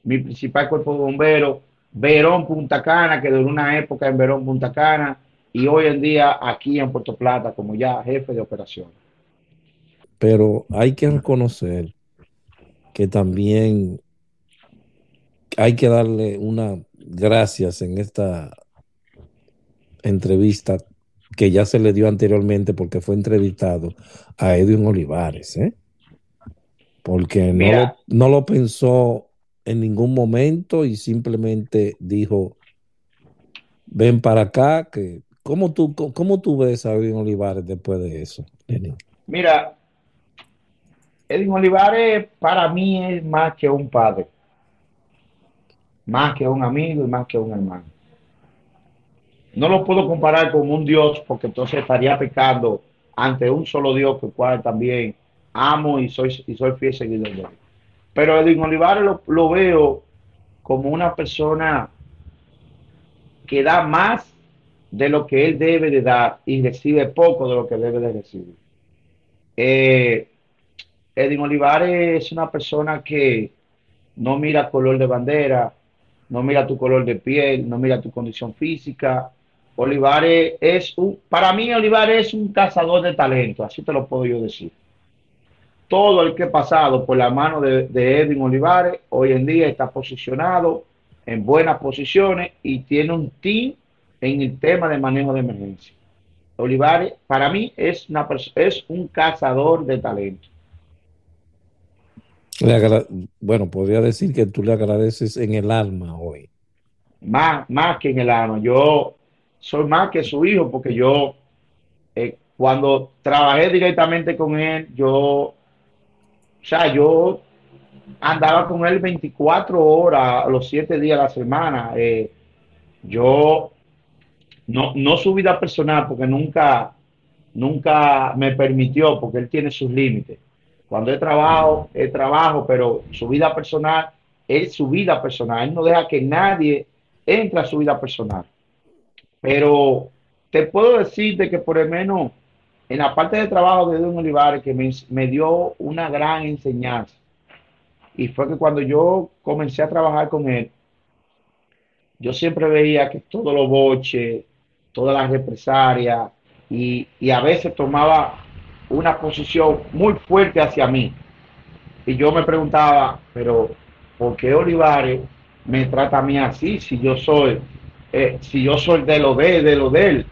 mi principal cuerpo de bomberos, Verón Punta Cana, que duró una época en Verón Punta Cana, y hoy en día aquí en Puerto Plata como ya jefe de operación. Pero hay que reconocer que también hay que darle una gracias en esta entrevista que ya se le dio anteriormente porque fue entrevistado a Edwin Olivares, ¿eh? porque no lo, no lo, pensó en ningún momento y simplemente dijo, ven para acá, que ¿cómo tú, cómo tú ves a Edwin Olivares después de eso, Mira, Edwin Olivares para mí es más que un padre, más que un amigo y más que un hermano. No lo puedo comparar con un Dios porque entonces estaría pecando ante un solo Dios, que cual también amo y soy, y soy fiel seguidor de él. Pero Edwin Olivares lo, veo como una persona que da más de lo que él debe de dar y recibe poco de lo que debe de recibir. Eh, Edwin Olivares es una persona que no mira color de bandera, no mira tu color de piel, no mira tu condición física. Olivares es un, para mí Olivares es un cazador de talento, así te lo puedo yo decir todo el que ha pasado por la mano de, Edwin Olivares hoy en día está posicionado en buenas posiciones y tiene un team en el tema de manejo de emergencia. Olivares, para mí, es, una es un cazador de talento. bueno, podría decir que tú le agradeces en el alma hoy. Más, más que en el alma. Yo soy más que su hijo porque yo, eh, cuando trabajé directamente con él, yo o sea, yo andaba con él 24 horas, los 7 días a la semana. Eh, yo, no, no su vida personal, porque nunca, nunca me permitió, porque él tiene sus límites. Cuando he trabajo, he trabajo, pero su vida personal es su vida personal. Él no deja que nadie entre a su vida personal. Pero te puedo decir de que por lo menos en la parte de trabajo de Don Olivares que me, dio una gran enseñanza. Y fue que cuando yo comencé a trabajar con él, yo siempre veía que todos los boches, todas las represalias, y, a veces tomaba una posición muy fuerte hacia mí. Y yo me preguntaba, pero ¿por qué Olivares me trata a mí así si yo soy, eh, si yo soy de lo de, de lo de él?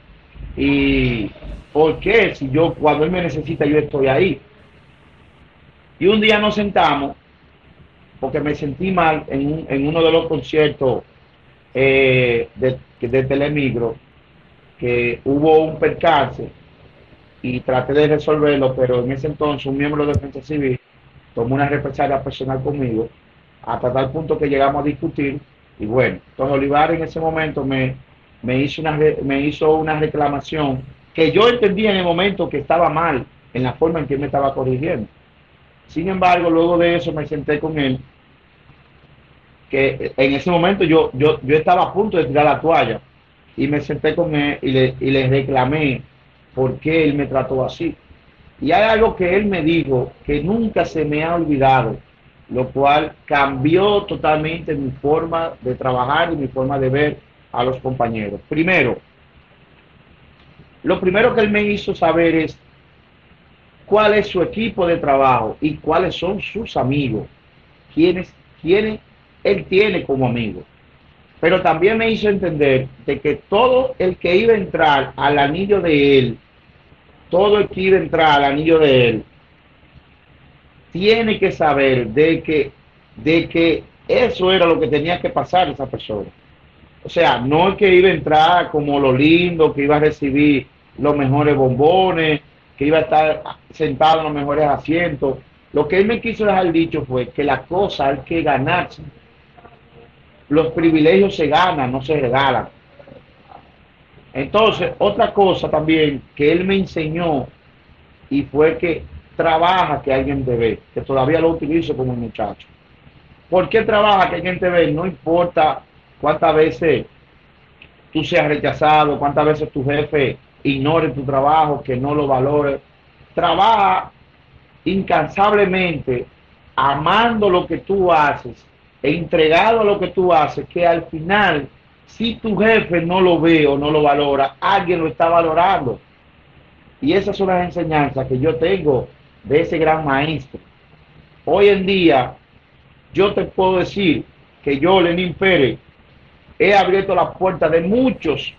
¿Y por qué si yo, cuando él me necesita, yo estoy ahí? Y un día nos sentamos, porque me sentí mal en, en uno de los conciertos eh, de, de Telemigro, que hubo un percance y traté de resolverlo, pero en ese entonces un miembro de defensa civil tomó una represalia personal conmigo hasta tal punto que llegamos a discutir y bueno, entonces Olivar en ese momento me, me, hizo una, me hizo una reclamación que yo entendía en el momento que estaba mal en la forma en que me estaba corrigiendo. Sin embargo, luego de eso me senté con él, que en ese momento yo, yo, yo estaba a punto de tirar la toalla y me senté con él y le, y le reclamé por qué él me trató así. Y hay algo que él me dijo que nunca se me ha olvidado, lo cual cambió totalmente mi forma de trabajar y mi forma de ver a los compañeros. Primero, lo primero que él me hizo saber es cuál es su equipo de trabajo y cuáles son sus amigos, quienes, quienes él tiene como amigos. Pero también me hizo entender de que todo el que iba a entrar al anillo de él todo el que iba a entrar al anillo de él tiene que saber de que, de que eso era lo que tenía que pasar esa persona. O sea, no es que iba a entrar como lo lindo, que iba a recibir los mejores bombones, que iba a estar sentado en los mejores asientos. Lo que él me quiso dejar dicho fue que la cosa hay que ganarse. Los privilegios se ganan, no se regalan. Entonces, otra cosa también que él me enseñó y fue que trabaja que alguien te ve, que todavía lo utilizo como muchacho. ¿Por qué trabaja que alguien te ve? No importa cuántas veces tú seas rechazado, cuántas veces tu jefe ignore tu trabajo, que no lo valore. Trabaja incansablemente, amando lo que tú haces entregado a lo que tú haces, que al final si tu jefe no lo ve o no lo valora, alguien lo está valorando. Y esas son las enseñanzas que yo tengo de ese gran maestro. Hoy en día, yo te puedo decir que yo, Lenín Pérez, he abierto la puerta de muchos,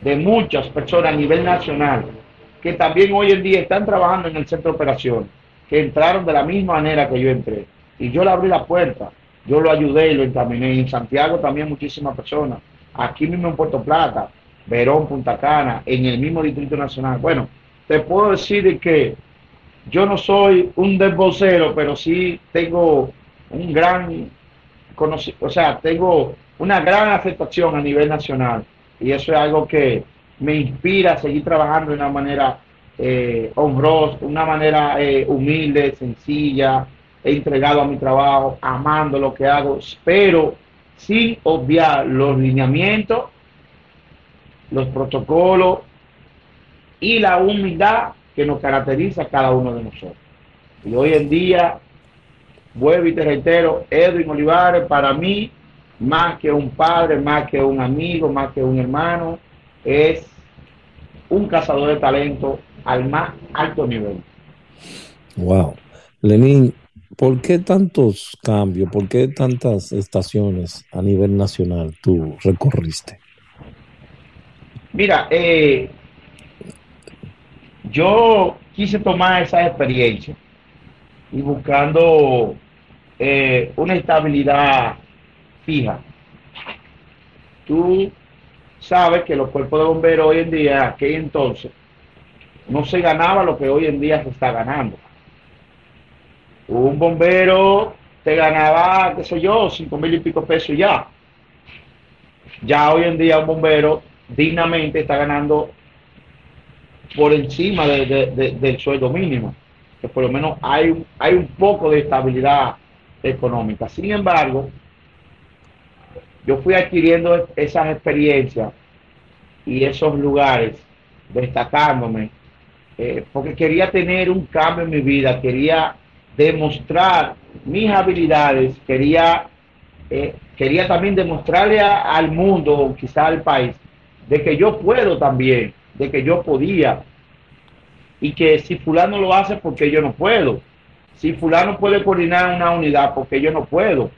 de muchas personas a nivel nacional, que también hoy en día están trabajando en el centro de operación, que entraron de la misma manera que yo entré. Y yo le abrí la puerta, yo lo ayudé y lo encaminé. En Santiago también muchísimas personas aquí mismo en Puerto Plata, Verón, Punta Cana, en el mismo Distrito Nacional. Bueno, te puedo decir que yo no soy un desbocero, pero sí tengo un gran o sea, tengo una gran aceptación a nivel nacional. Y eso es algo que me inspira a seguir trabajando de una manera eh, honrosa, una manera eh, humilde, sencilla, he entregado a mi trabajo, amando lo que hago, pero sin obviar los lineamientos, los protocolos y la humildad que nos caracteriza a cada uno de nosotros. Y hoy en día, vuelvo y te reitero, Edwin Olivares para mí, más que un padre, más que un amigo, más que un hermano, es un cazador de talento al más alto nivel. Wow. Lenín, ¿Por qué tantos cambios? ¿Por qué tantas estaciones a nivel nacional tú recorriste? Mira, eh, yo quise tomar esa experiencia y buscando eh, una estabilidad fija. Tú sabes que los cuerpos de bomberos hoy en día, aquel entonces, no se ganaba lo que hoy en día se está ganando un bombero te ganaba, qué sé yo, cinco mil y pico pesos ya. Ya hoy en día un bombero dignamente está ganando por encima del sueldo mínimo, que por lo menos hay, hay un poco de estabilidad económica. Sin embargo, yo fui adquiriendo esas experiencias y esos lugares, destacándome, eh, porque quería tener un cambio en mi vida, quería demostrar mis habilidades, quería, eh, quería también demostrarle al mundo, quizá al país, de que yo puedo también, de que yo podía. y que si fulano lo hace porque yo no puedo. Si fulano puede coordinar una unidad porque yo no puedo.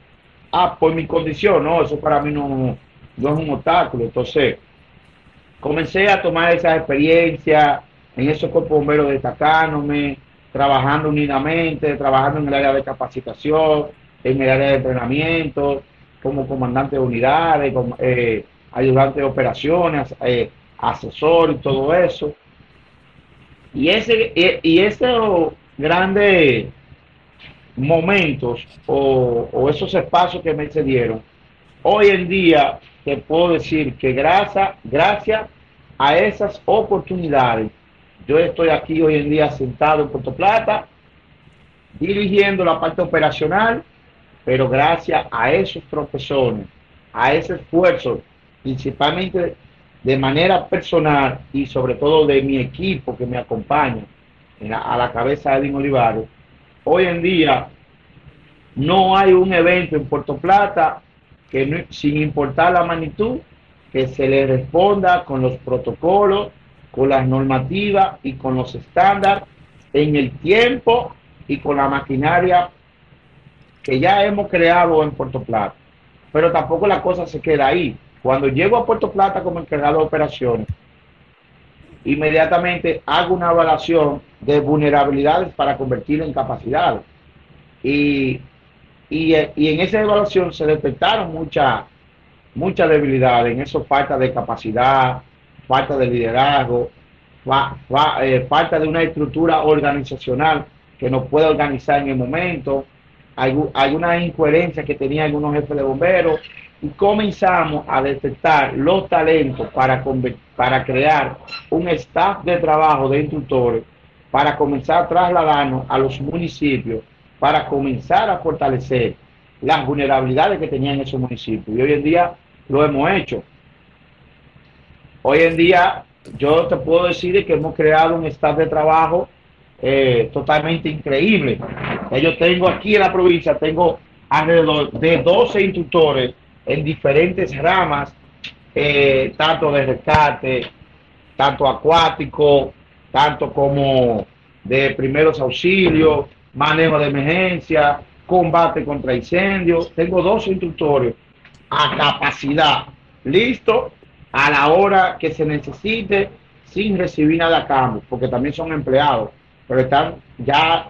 Ah, por mi condición, no, eso para mí no, no es un obstáculo. Entonces, comencé a tomar esa experiencia en esos cuerpos bomberos destacándome, trabajando unidamente, trabajando en el área de capacitación, en el área de entrenamiento, como comandante de unidades, eh, ayudante de operaciones, eh, asesor y todo eso. Y ese y, esos grandes momentos o, esos espacios que me cedieron, hoy en día te puedo decir que gracias, gracias a esas oportunidades, yo estoy aquí hoy en día sentado en Puerto Plata, dirigiendo la parte operacional, pero gracias a esos profesores, a ese esfuerzo, principalmente de manera personal y sobre todo de mi equipo que me acompaña a la cabeza de Edwin Olivares, hoy en día no hay un evento en Puerto Plata que sin importar la magnitud, que se le responda con los protocolos, con las normativas y con los estándares en el tiempo y con la maquinaria que ya hemos creado en Puerto Plata. Pero tampoco la cosa se queda ahí. Cuando llego a Puerto Plata como encargado de operaciones, inmediatamente hago una evaluación de vulnerabilidades para convertirlo en capacidades. Y, y, en esa evaluación se detectaron muchas mucha debilidades, en eso falta de capacidad, falta de liderazgo, eh, falta de una estructura organizacional que nos pueda organizar en el momento, hay, hay una incoherencia que tenían algunos jefes de bomberos, y comenzamos a detectar los talentos para, crear un staff de trabajo de instructores, para comenzar a trasladarnos a los municipios, para comenzar a fortalecer las vulnerabilidades que tenían esos municipios. Y hoy en día lo hemos hecho. Hoy en día yo te puedo decir que hemos creado un staff de trabajo eh, totalmente increíble. Yo tengo aquí en la provincia, tengo alrededor de 12 instructores en diferentes ramas, eh, tanto de rescate, tanto acuático, tanto como de primeros auxilios, manejo de emergencia, combate contra incendios. Tengo dos instructores a capacidad, listo a la hora que se necesite, sin recibir nada a cambio, porque también son empleados, pero están ya,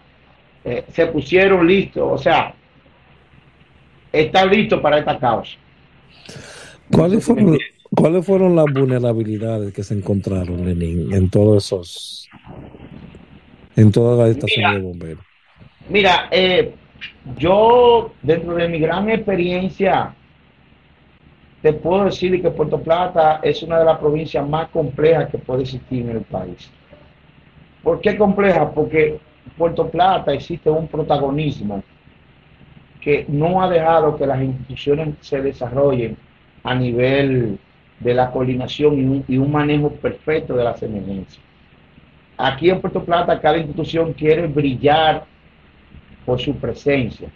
eh, se pusieron listos, o sea, están listos para esta causa. ¿Cuáles fueron, ¿Cuáles fueron las vulnerabilidades que se encontraron, Lenín, en todos esos, en toda la estación de bomberos? Mira, eh, yo, dentro de mi gran experiencia, te puedo decir que Puerto Plata es una de las provincias más complejas que puede existir en el país. ¿Por qué compleja? Porque Puerto Plata existe un protagonismo que no ha dejado que las instituciones se desarrollen a nivel de la coordinación y un, manejo perfecto de las emergencias. Aquí en Puerto Plata cada institución quiere brillar por su presencia.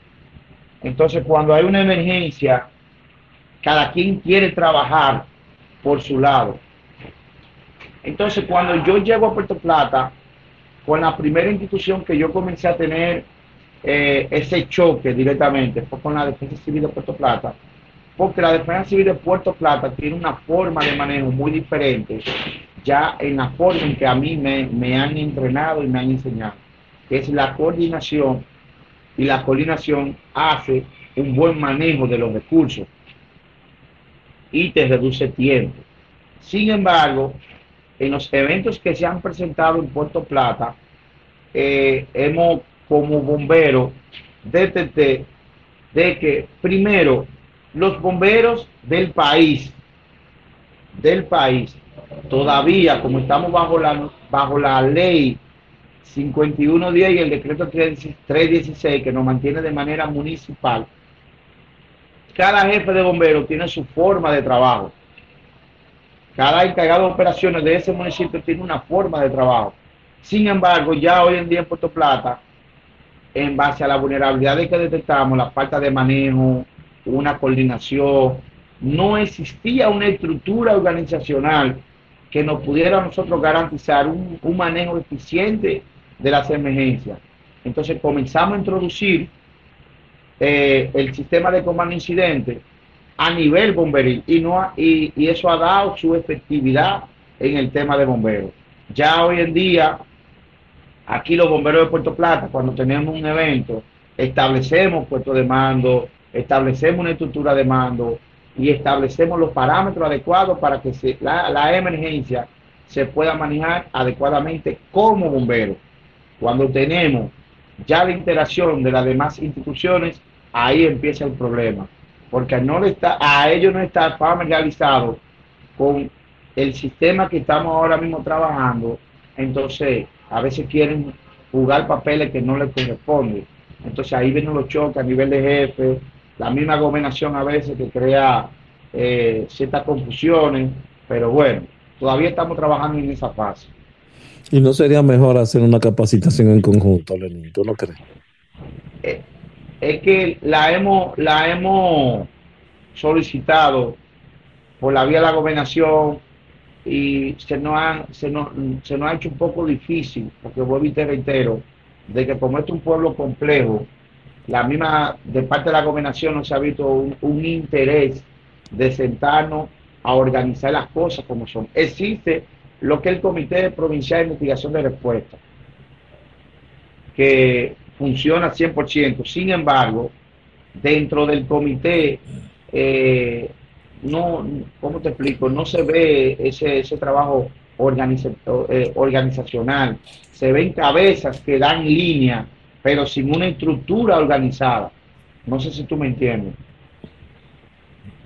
Entonces cuando hay una emergencia, cada quien quiere trabajar por su lado. Entonces cuando yo llego a Puerto Plata, con la primera institución que yo comencé a tener eh, ese choque directamente fue con la Defensa Civil de Puerto Plata, porque la Defensa Civil de Puerto Plata tiene una forma de manejo muy diferente, ya en la forma en que a mí me, me han entrenado y me han enseñado, que es la coordinación, y la coordinación hace un buen manejo de los recursos y te reduce tiempo. Sin embargo, en los eventos que se han presentado en Puerto Plata, eh, hemos como bombero detecté de que primero los bomberos del país, del país, todavía como estamos bajo la, bajo la ley 5110 y el decreto 316 que nos mantiene de manera municipal, cada jefe de bomberos tiene su forma de trabajo. Cada encargado de operaciones de ese municipio tiene una forma de trabajo. Sin embargo, ya hoy en día en Puerto Plata en base a la vulnerabilidad que detectamos, la falta de manejo, una coordinación, no existía una estructura organizacional que nos pudiera nosotros garantizar un, manejo eficiente de las emergencias. Entonces comenzamos a introducir eh, el sistema de comando incidente a nivel bomberil y, no y, eso ha dado su efectividad en el tema de bomberos. Ya hoy en día, aquí los bomberos de Puerto Plata, cuando tenemos un evento, establecemos puestos de mando, establecemos una estructura de mando y establecemos los parámetros adecuados para que la, emergencia se pueda manejar adecuadamente como bombero. Cuando tenemos ya la interacción de las demás instituciones, ahí empieza el problema. Porque no está, a ellos no está familiarizado con el sistema que estamos ahora mismo trabajando, entonces a veces quieren jugar papeles que no les corresponden. Entonces ahí vienen los choques a nivel de jefe, la misma gobernación a veces que crea eh, ciertas confusiones, pero bueno, todavía estamos trabajando en esa fase. ¿Y no sería mejor hacer una capacitación en conjunto, Lenín? ¿Tú no crees? Eh, es que la hemos, la hemos solicitado por la vía de la gobernación y se nos, ha, se, nos, se nos ha hecho un poco difícil, porque vuelvo y te reitero, de que como este es un pueblo complejo, la misma, de parte de la gobernación no se ha visto un, interés de sentarnos a organizar las cosas como son. Existe lo que es el Comité Provincial de Investigación de Respuesta, que funciona 100%. Sin embargo, dentro del comité, eh, no, ¿cómo te explico? No se ve ese, ese trabajo eh, organizacional. Se ven cabezas que dan línea, pero sin una estructura organizada. No sé si tú me entiendes.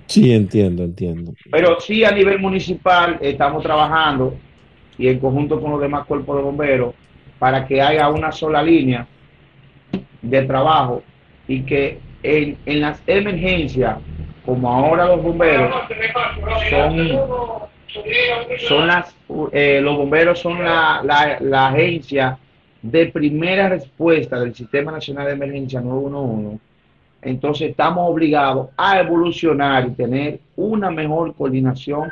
Sí, entiendo, entiendo. Pero sí a nivel municipal estamos trabajando y en conjunto con los demás cuerpos de bomberos para que haya una sola línea de trabajo y que en, en las emergencias, como ahora los bomberos son son las, eh, los bomberos son la, la, agencia de primera respuesta del Sistema Nacional de Emergencia 911. Entonces estamos obligados a evolucionar y tener una mejor coordinación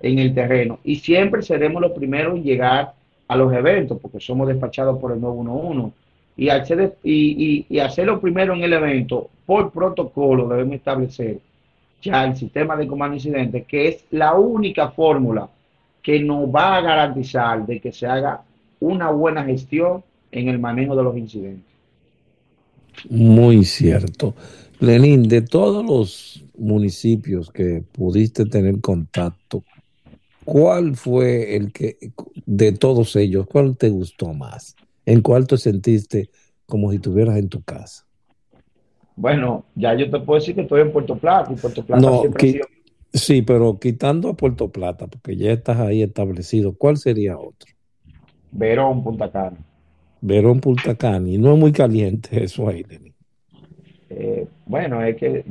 en el terreno. Y siempre seremos los primeros en llegar a los eventos, porque somos despachados por el 911. Y, hacer, y, y, y hacerlo primero en el evento, por protocolo, debemos establecer ya el sistema de comando incidente, que es la única fórmula que nos va a garantizar de que se haga una buena gestión en el manejo de los incidentes. Muy cierto. Lenín, de todos los municipios que pudiste tener contacto, ¿cuál fue el que, de todos ellos, cuál te gustó más? ¿En cuál te sentiste como si estuvieras en tu casa? Bueno, ya yo te puedo decir que estoy en Puerto Plata y Puerto Plata siempre ha sido... Sí, pero quitando a Puerto Plata, porque ya estás ahí establecido, ¿cuál sería otro? Verón, Punta Cana. Verón, Punta Cana. Y no es muy caliente eso ahí, eh, bueno, es que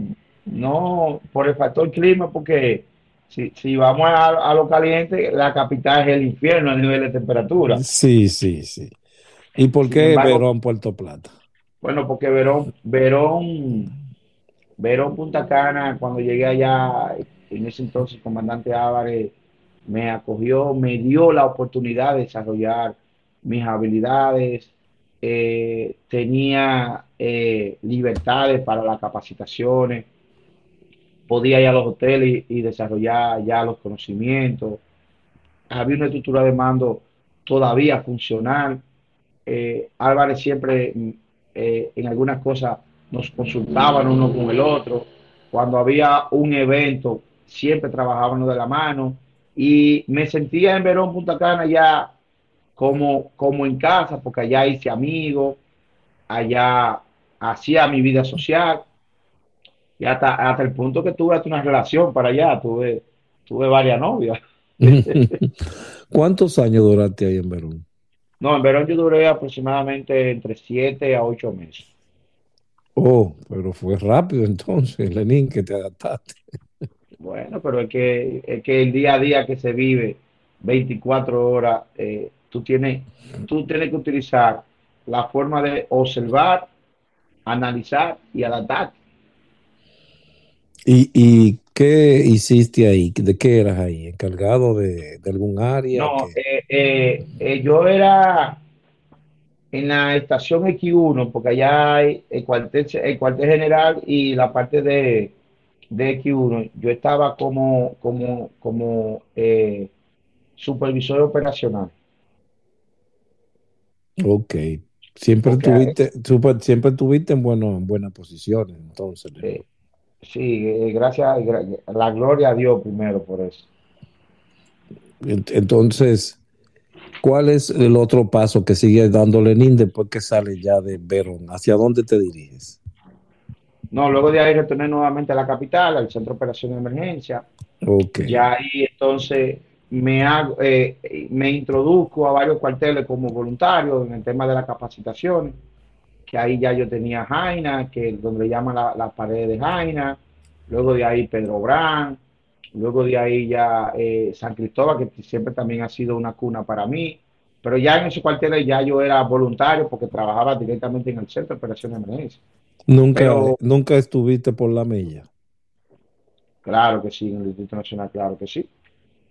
no, por el factor clima, porque si, si vamos a, lo caliente, la capital es el infierno a nivel de temperatura. Sí, sí, sí. ¿Y por qué Verón, Puerto Plata? Bueno, porque Verón, Verón, Verón Punta Cana, cuando llegué allá, en ese entonces el comandante Álvarez me acogió, me dio la oportunidad de desarrollar mis habilidades, eh, tenía eh, libertades para las capacitaciones, podía ir a los hoteles y, desarrollar ya los conocimientos, había una estructura de mando todavía funcional. Eh, Álvarez siempre eh, en algunas cosas nos consultaban uno con el otro. Cuando había un evento, siempre trabajábamos de la mano. Y me sentía en Verón, Punta Cana ya como, como en casa, porque allá hice amigos, allá hacía mi vida social. Y hasta, hasta el punto que tuve una relación para allá, tuve, tuve varias novias. ¿Cuántos años duraste ahí en Verón? No, en verón yo duré aproximadamente entre 7 a 8 meses. Oh, pero fue rápido entonces, Lenín, que te adaptaste. Bueno, pero es que, es que el día a día que se vive, 24 horas, eh, tú, tienes, tú tienes que utilizar la forma de observar, analizar y adaptar. ¿Y, y qué hiciste ahí? ¿De qué eras ahí? ¿Encargado de, de algún área? No, eh, eh, eh, yo era en la estación X1, porque allá hay el cuartel, el cuartel general y la parte de, de X1. Yo estaba como, como, como eh, supervisor operacional. Ok. Siempre eh, tuviste, siempre tuviste en, bueno, en buenas posiciones, entonces, Lenín. Sí, eh, gracias, gra- la gloria a Dios primero por eso. Ent- Entonces, ¿cuál es el otro paso que sigue dando Lenin después que sale ya de Verón? ¿Hacia dónde te diriges? No, luego de ahí retorné nuevamente a la capital, al centro de operación de emergencia. Ok. Ya ahí entonces me hago, eh, me introduzco a varios cuarteles como voluntario en el tema de las capacitaciones, que ahí ya yo tenía Jaina, que es donde llaman la, la pared de Jaina, luego de ahí Pedro Brán, luego de ahí ya eh, San Cristóbal, que siempre también ha sido una cuna para mí, pero ya en esos cuarteles ya yo era voluntario porque trabajaba directamente en el centro de operación de emergencia. Nunca, Pero nunca estuviste por la milla. claro que sí, en el Distrito Nacional, claro que sí.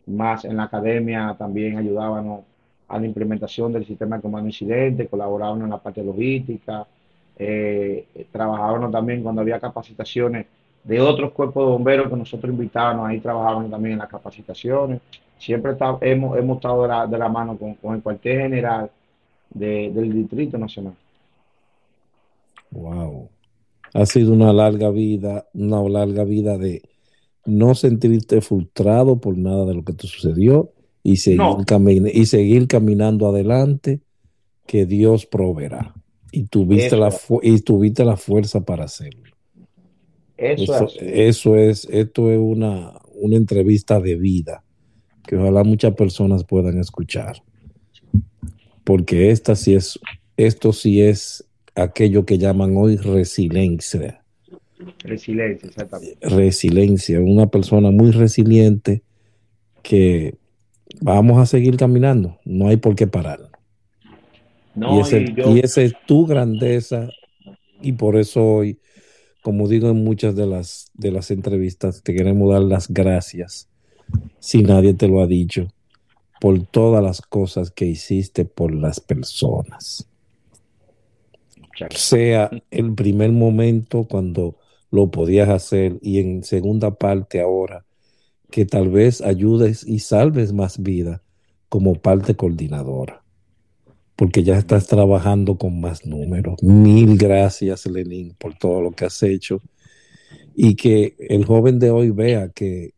más en la academia también ayudábamos a la implementación del sistema de comando incidente, colaborábamos en la parte logística, eh, trabajábamos también cuando había capacitaciones de otros cuerpos de bomberos que nosotros invitábamos, ahí trabajábamos también en las capacitaciones. Siempre está- hemos, hemos estado de la, de la mano con, con el cuartel general de- del Distrito Nacional. Wow. Ha sido una larga vida, una larga vida de no sentirte frustrado por nada de lo que te sucedió y seguir, No, y seguir caminando adelante, que Dios proveerá. Y tuviste la, fu- y tuviste la fuerza para hacerlo. eso eso es, esto es una, una entrevista de vida que ojalá muchas personas puedan escuchar, porque esta sí es, esto sí es aquello que llaman hoy resiliencia. Resiliencia, exactamente. Resiliencia, una persona muy resiliente que vamos a seguir caminando, no hay por qué parar. Y No, ese, y y yo, esa es tu grandeza y por eso hoy, como digo en muchas de las, de las entrevistas, te queremos dar las gracias, si nadie te lo ha dicho, por todas las cosas que hiciste por las personas. Sea el primer momento cuando lo podías hacer y en segunda parte ahora, que tal vez ayudes y salves más vida como parte coordinadora. Porque ya estás trabajando con más números. Mil gracias, Lenín, por todo lo que has hecho. Y que el joven de hoy vea que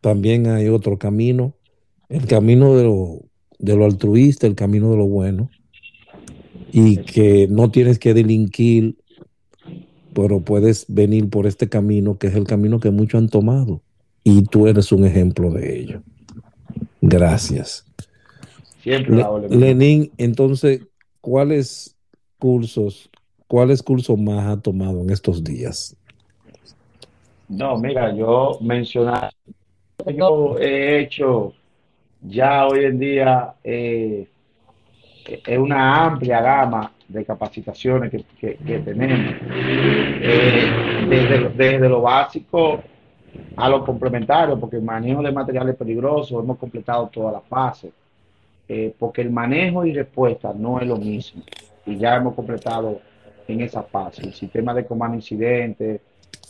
también hay otro camino, el camino de lo, de lo altruista, el camino de lo bueno, y que no tienes que delinquir, pero puedes venir por este camino, que es el camino que muchos han tomado. Y tú eres un ejemplo de ello. Gracias. Siempre la. Lenín, entonces, ¿cuáles cursos, cuáles cursos más ha tomado en estos días? No, mira, yo mencionar, yo he hecho ya hoy en día eh, es una amplia gama de capacitaciones que, que- que tenemos, Eh, desde, lo- desde lo básico a lo complementario, porque el manejo de materiales peligrosos hemos completado todas las fases, eh, porque el manejo y respuesta no es lo mismo, y ya hemos completado en esa fase, el sistema de comando incidente,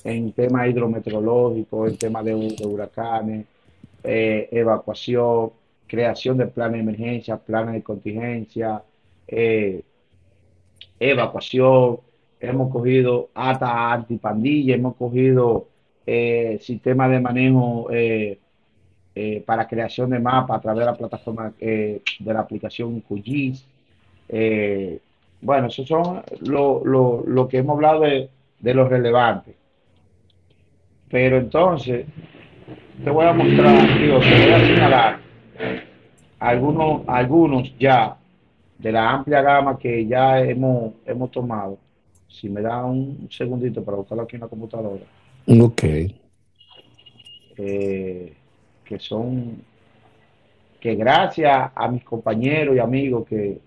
en tema hidrometeorológico, en tema de, hu- de huracanes, eh, evacuación, creación de planes de emergencia, planes de contingencia, eh, evacuación, hemos cogido hasta antipandilla, hemos cogido eh, sistemas de manejo eh, eh, para creación de mapas a través de la plataforma eh, de la aplicación QGIS. Eh, bueno, eso son lo, lo, lo que hemos hablado de, de lo relevante. Pero entonces, te voy a mostrar, digo, te voy a señalar algunos, algunos ya de la amplia gama que ya hemos, hemos tomado. Si me da un segundito para buscarlo aquí en la computadora, Ok. eh, que son, que gracias a mis compañeros y amigos que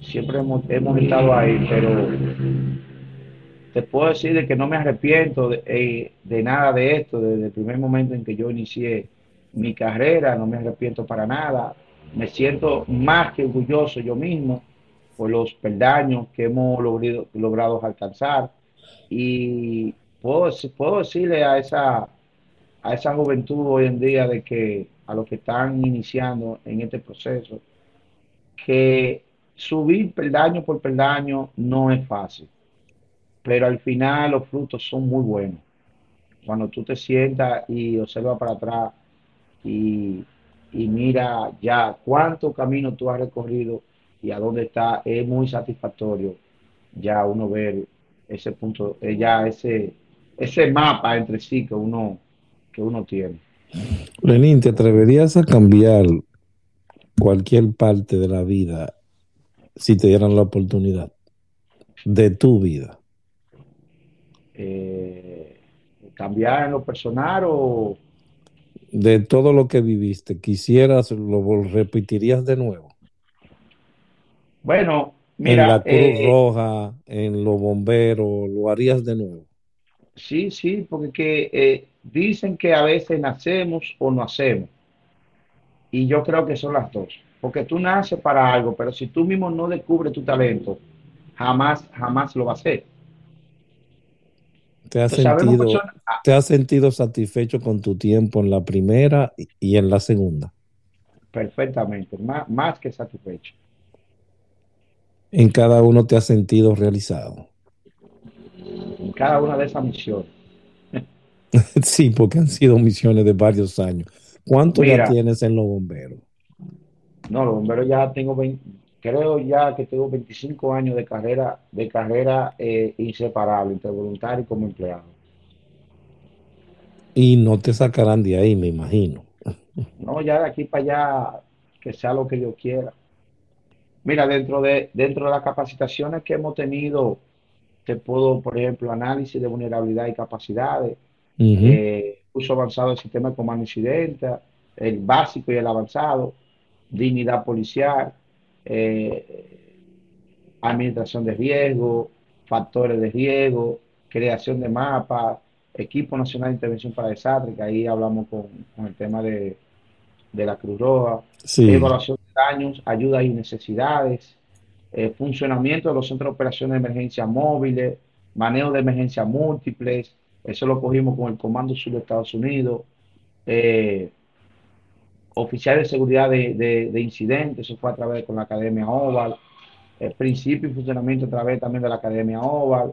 siempre hemos, hemos estado ahí, pero te puedo decir de que no me arrepiento de, eh, de nada de esto, desde el primer momento en que yo inicié mi carrera, no me arrepiento para nada. Me siento más que orgulloso yo mismo por los peldaños que hemos logrado, logrado alcanzar. Y puedo, puedo decirle a esa, a esa juventud hoy en día de que a los que están iniciando en este proceso, que subir peldaño por peldaño no es fácil, pero al final los frutos son muy buenos. Cuando tú te sientas y observas para atrás y, y mira ya cuánto camino tú has recorrido y a dónde está, es muy satisfactorio ya uno ver ese punto, eh, ya ese, ese mapa entre sí que uno, que uno tiene. Lenín, ¿te atreverías a cambiar cualquier parte de la vida si te dieran la oportunidad de tu vida? Eh, ¿Cambiar en lo personal o...? De todo lo que viviste, ¿quisieras, lo repetirías de nuevo? Bueno, mira... En la Cruz eh, Roja, en los bomberos, ¿lo harías de nuevo? Sí, sí, porque que, eh, dicen que a veces nacemos o no hacemos. Y yo creo que son las dos. Porque tú naces para algo, pero si tú mismo no descubres tu talento, jamás, jamás lo vas a hacer. ¿Te has, sentido, ¿Te has sentido satisfecho con tu tiempo en la primera y en la segunda? Perfectamente, más, más que satisfecho. En cada uno te has sentido realizado. En cada una de esas misiones. sí, porque han sido misiones de varios años. ¿Cuánto ya tienes en los bomberos? No, los bomberos ya tengo 20, creo ya que tengo 25 años de carrera, de carrera eh, inseparable entre voluntario y como empleado. Y no te sacarán de ahí, me imagino. No, ya de aquí para allá, que sea lo que yo quiera. Mira, dentro de, dentro de las capacitaciones que hemos tenido, te puedo, por ejemplo, análisis de vulnerabilidad y capacidades, eh, uso avanzado del sistema de comando incidente, el básico y el avanzado, dignidad policial, eh, administración de riesgo, factores de riesgo, creación de mapas, equipo nacional de intervención para desastres, que ahí hablamos con, el tema de, la Cruz Roja, evaluación de daños, ayudas y necesidades, eh, funcionamiento de los centros de operaciones de emergencia móviles, manejo de emergencia múltiples, eso lo cogimos con el Comando Sur de Estados Unidos, eh, oficial de seguridad de, incidentes, eso fue a través con la Academia Oval, el principio y funcionamiento a través también de la Academia Oval,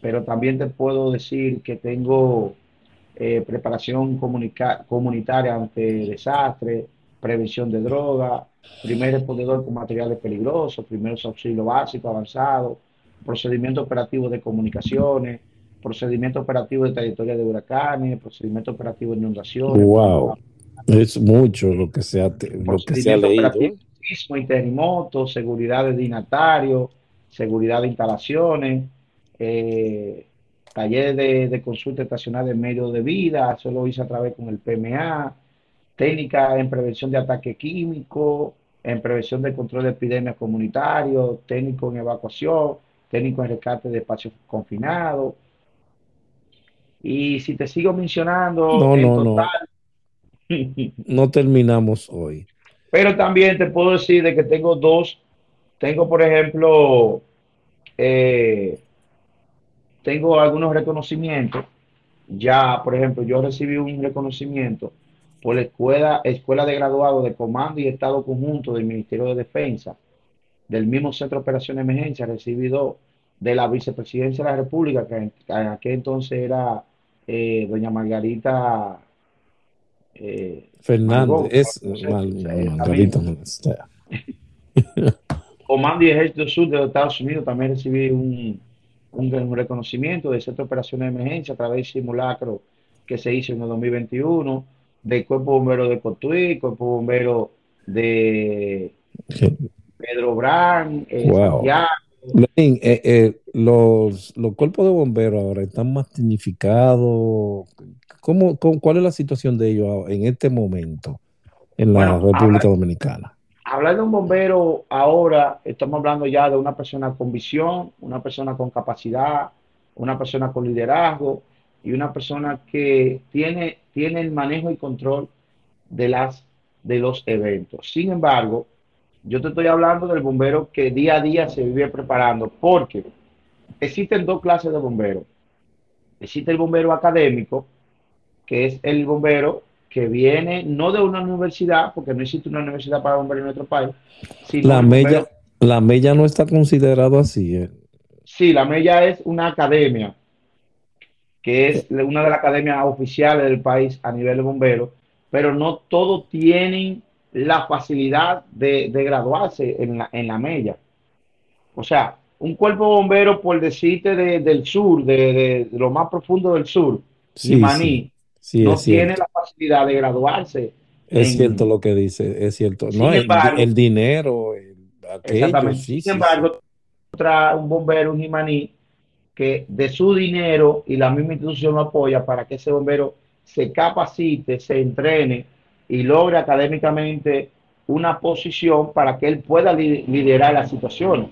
pero también te puedo decir que tengo eh, preparación comunitaria ante desastres, prevención de drogas, primer respondedor con materiales peligrosos, primeros auxilios básicos avanzados, procedimiento operativo de comunicaciones, procedimiento operativo de trayectoria de huracanes, procedimiento operativo de inundaciones. Wow. Es mucho lo que se ha, lo que se ha leído. Sismo y terremoto, seguridad de dinatario, seguridad de instalaciones, eh, talleres de, de, consulta estacional de medio de vida, eso lo hice a través con el PMA, técnica en prevención de ataque químico, en prevención de control de epidemias comunitarios, técnico en evacuación, técnico en rescate de espacios confinados. Y si te sigo mencionando, no, no, no no terminamos hoy. Pero también te puedo decir de que tengo dos, tengo por ejemplo, eh, tengo algunos reconocimientos. Ya, por ejemplo, yo recibí un reconocimiento por la escuela, escuela de graduados de Comando y Estado Conjunto del Ministerio de Defensa, del mismo Centro de Operaciones de Emergencia, recibido de la Vicepresidencia de la República, que en, aquel entonces era eh, doña Margarita eh, Fernández Comando y Ejército Sur de los Estados Unidos también recibí un, un, reconocimiento de Centro de Operaciones de Emergencia a través del simulacro que se hizo en el 2021, del Cuerpo Bombero de Cotuí, Cuerpo Bombero de Pedro Brán, eh, eh, eh, los, los cuerpos de bomberos ahora están más dignificados. ¿Cómo, cuál es la situación de ellos en este momento en la República Dominicana? Hablar de un bombero ahora, estamos hablando ya de una persona con visión, una persona con capacidad, una persona con liderazgo y una persona que tiene, tiene el manejo y control de, las, de los eventos. Sin embargo, yo te estoy hablando del bombero que día a día se vive preparando, porque existen dos clases de bomberos. Existe el bombero académico, que es el bombero que viene no de una universidad, porque no existe una universidad para bomberos en nuestro país. Sino la, mella, la mella no está considerado así. ¿eh? Sí, la mella es una academia, que es una de las academias oficiales del país a nivel de bomberos, pero no todos tienen la facilidad de, graduarse en la, en la mella. O sea, un cuerpo bombero, por decirte del sur, de, lo más profundo del sur, sí, Maní, no tiene la facilidad de graduarse. Es cierto lo que dice, es cierto. no, el, dinero, exactamente. Sin embargo, un bombero, un Jimaní, que de su dinero y la misma institución lo apoya para que ese bombero se capacite, se entrene y logre académicamente una posición para que él pueda liderar la situación.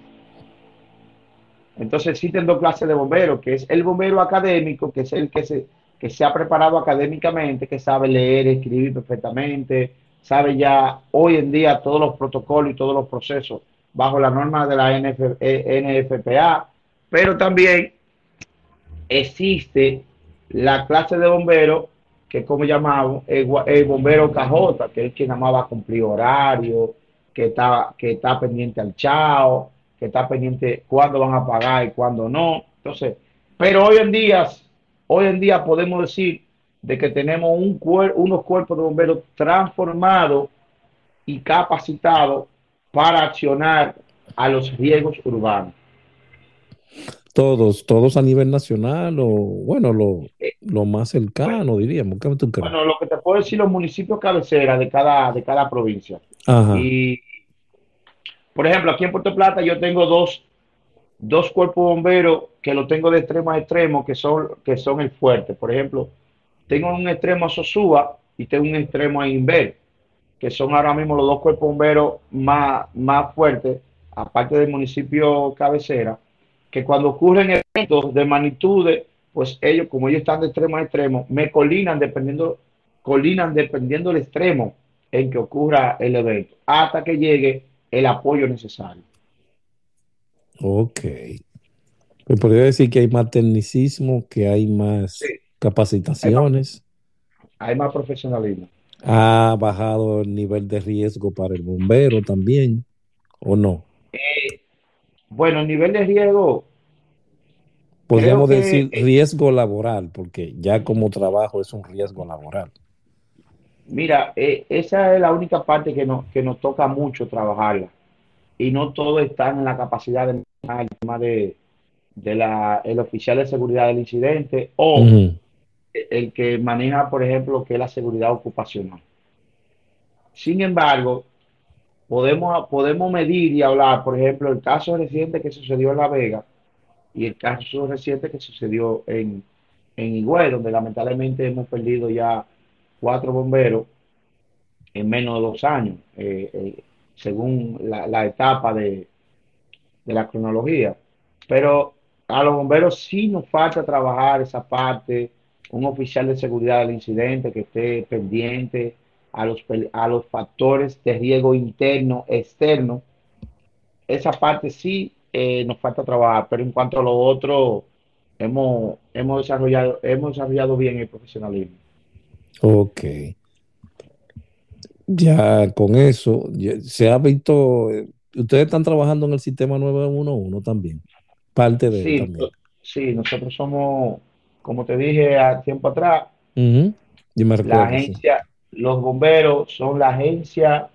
Entonces existen dos clases de bomberos, que es el bombero académico, que es el que se, que se ha preparado académicamente, que sabe leer, escribir perfectamente, sabe ya hoy en día todos los protocolos y todos los procesos bajo la norma de la NFPA, pero también existe la clase de bombero que como llamamos el, bombero cajota, que es quien amaba cumplir horario, que está, que está pendiente al chao, que está pendiente cuándo van a pagar y cuándo no. Entonces, pero hoy en día, hoy en día podemos decir de que tenemos un unos cuerpos de bomberos transformados y capacitados para accionar a los riesgos urbanos. Todos, todos a nivel nacional o bueno, lo, eh, lo más cercano, diríamos. Bueno, lo que te puedo decir, los municipios cabecera de cada, de cada provincia. Y, por ejemplo, aquí en Puerto Plata yo tengo dos, dos cuerpos bomberos que lo tengo de extremo a extremo, que son, que son el fuerte. Por ejemplo, tengo un extremo a Sosúa y tengo un extremo a Inver, que son ahora mismo los dos cuerpos bomberos más, más fuertes, aparte del municipio cabecera que cuando ocurren eventos de magnitudes, pues ellos, como ellos están de extremo a extremo, me colinan dependiendo, colinan dependiendo del extremo en que ocurra el evento, hasta que llegue el apoyo necesario. Ok. Pues podría decir que hay más tecnicismo, que hay más capacitaciones. Hay más, profesionalismo. ¿Ha bajado el nivel de riesgo para el bombero también o no? Eh, bueno, el nivel de riesgo. Podríamos decir riesgo laboral, porque ya como trabajo es un riesgo laboral. Mira, eh, esa es la única parte que nos, que nos toca mucho trabajarla. Y no todo está en la capacidad de el tema de, la, el oficial de seguridad del incidente o el que maneja, por ejemplo, que es la seguridad ocupacional. Sin embargo, podemos, podemos medir y hablar, por ejemplo, el caso reciente que sucedió en La Vega y el caso reciente que sucedió en, en Higüey, donde lamentablemente hemos perdido ya cuatro bomberos en menos de dos años, eh, eh, según la, etapa de, de la cronología. Pero a los bomberos sí nos falta trabajar esa parte, un oficial de seguridad del incidente que esté pendiente, a los, a los factores de riesgo interno, externo. Esa parte sí eh, nos falta trabajar, pero en cuanto a lo otro, hemos, hemos, desarrollado, hemos desarrollado bien el profesionalismo. Ok. Ya con eso, se ha visto, ustedes están trabajando en el sistema 911 también, parte de sí, también. Sí, nosotros somos, como te dije a tiempo atrás, la agencia, los bomberos son la agencia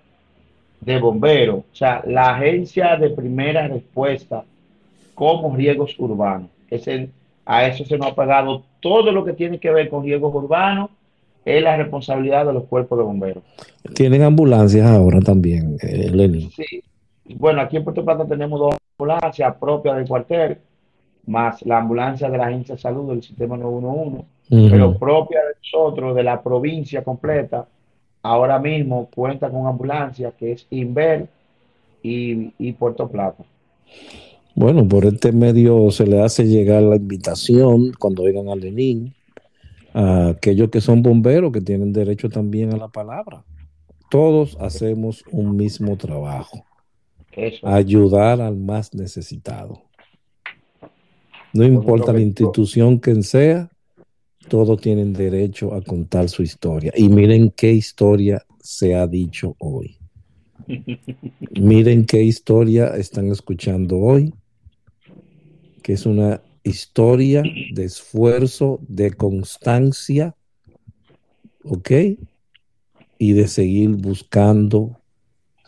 de bomberos, o sea, la agencia de primera respuesta como riesgos urbanos. a eso se nos ha pagado todo lo que tiene que ver con riesgos urbanos, es la responsabilidad de los cuerpos de bomberos. Tienen ambulancias ahora también, eh, Lenny. Sí. Bueno, aquí en Puerto Plata tenemos dos ambulancias propias del cuartel, más la ambulancia de la Agencia de Salud del Sistema 911 pero propia de nosotros, de la provincia completa, ahora mismo cuenta con ambulancia que es Inver y, Puerto Plata. Bueno, por este medio se le hace llegar la invitación cuando vengan a Lenín a aquellos que son bomberos que tienen derecho también a la palabra. Todos hacemos un mismo trabajo. Ayudar al más necesitado. No importa la institución que sea, todos tienen derecho a contar su historia. Y miren qué historia se ha dicho hoy. miren qué historia están escuchando hoy que es una historia de esfuerzo, de constancia, ¿ok? Y de seguir buscando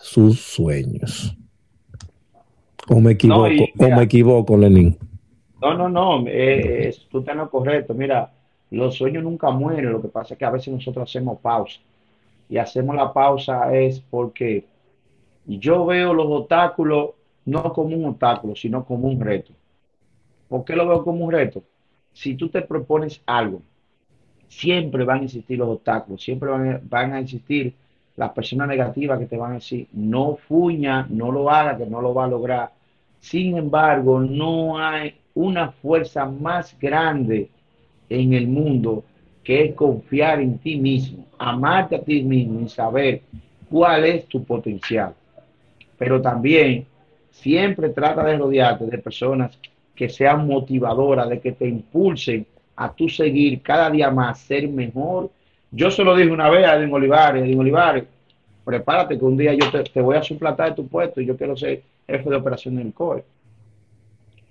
sus sueños. ¿O me equivoco, o me equivoco Lenín? No, no, no, eh, tú estás en lo correcto. Mira, los sueños nunca mueren, lo que pasa es que a veces nosotros hacemos pausa. Y hacemos la pausa es porque yo veo los obstáculos no como un obstáculo, sino como un reto. ¿Por qué lo veo como un reto? Si tú te propones algo, siempre van a existir los obstáculos, siempre van a, existir las personas negativas que te van a decir, no fuña, no lo haga, que no lo va a lograr. Sin embargo, no hay una fuerza más grande en el mundo que es confiar en ti mismo, amarte a ti mismo y saber cuál es tu potencial. Pero también siempre trata de rodearte de personas que sean motivadoras, de que te impulsen a tú seguir cada día más, ser mejor. Yo se lo dije una vez a Edwin Olivares, Edwin Olivares, prepárate que un día yo te, voy a suplantar de tu puesto y yo quiero ser jefe de operación del COE.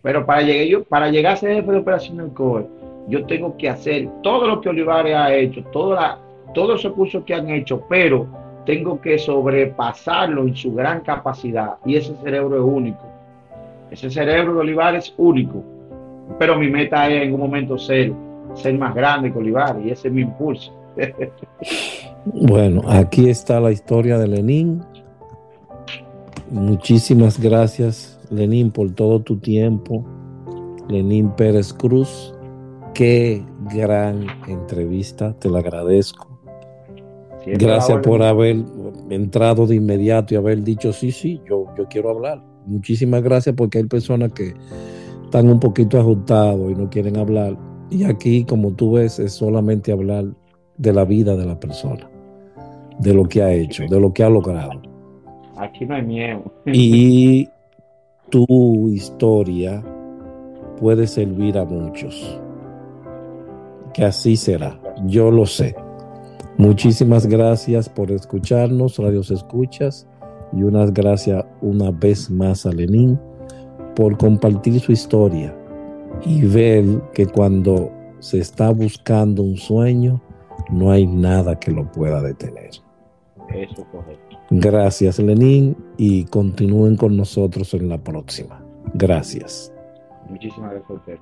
Pero para llegar, yo, para llegar a ser jefe de operación del COE, yo tengo que hacer todo lo que Olivares ha hecho, todos esos cursos que han hecho, pero tengo que sobrepasarlo en su gran capacidad y ese cerebro es único. Ese cerebro de Olivares es único. Pero mi meta es en un momento ser, ser más grande que Olivares y ese es mi impulso. bueno, aquí está la historia de Lenín. Muchísimas gracias, Lenín, por todo tu tiempo. Lenín Pérez Cruz, qué gran entrevista, te la agradezco. Gracias por haber entrado de inmediato y haber dicho, sí, sí, yo, yo quiero hablar muchísimas gracias porque hay personas que están un poquito ajustados y no quieren hablar. Y aquí, como tú ves, es solamente hablar de la vida de la persona, de lo que ha hecho, de lo que ha logrado. Aquí no hay miedo. Y tu historia puede servir a muchos. Que así será. Yo lo sé. Muchísimas gracias por escucharnos, Radios Escuchas y unas gracias una vez más a Lenín por compartir su historia y ver que cuando se está buscando un sueño, no hay nada que lo pueda detener. Eso es correcto. Gracias, Lenín, y continúen con nosotros en la próxima. Gracias. Muchísimas gracias,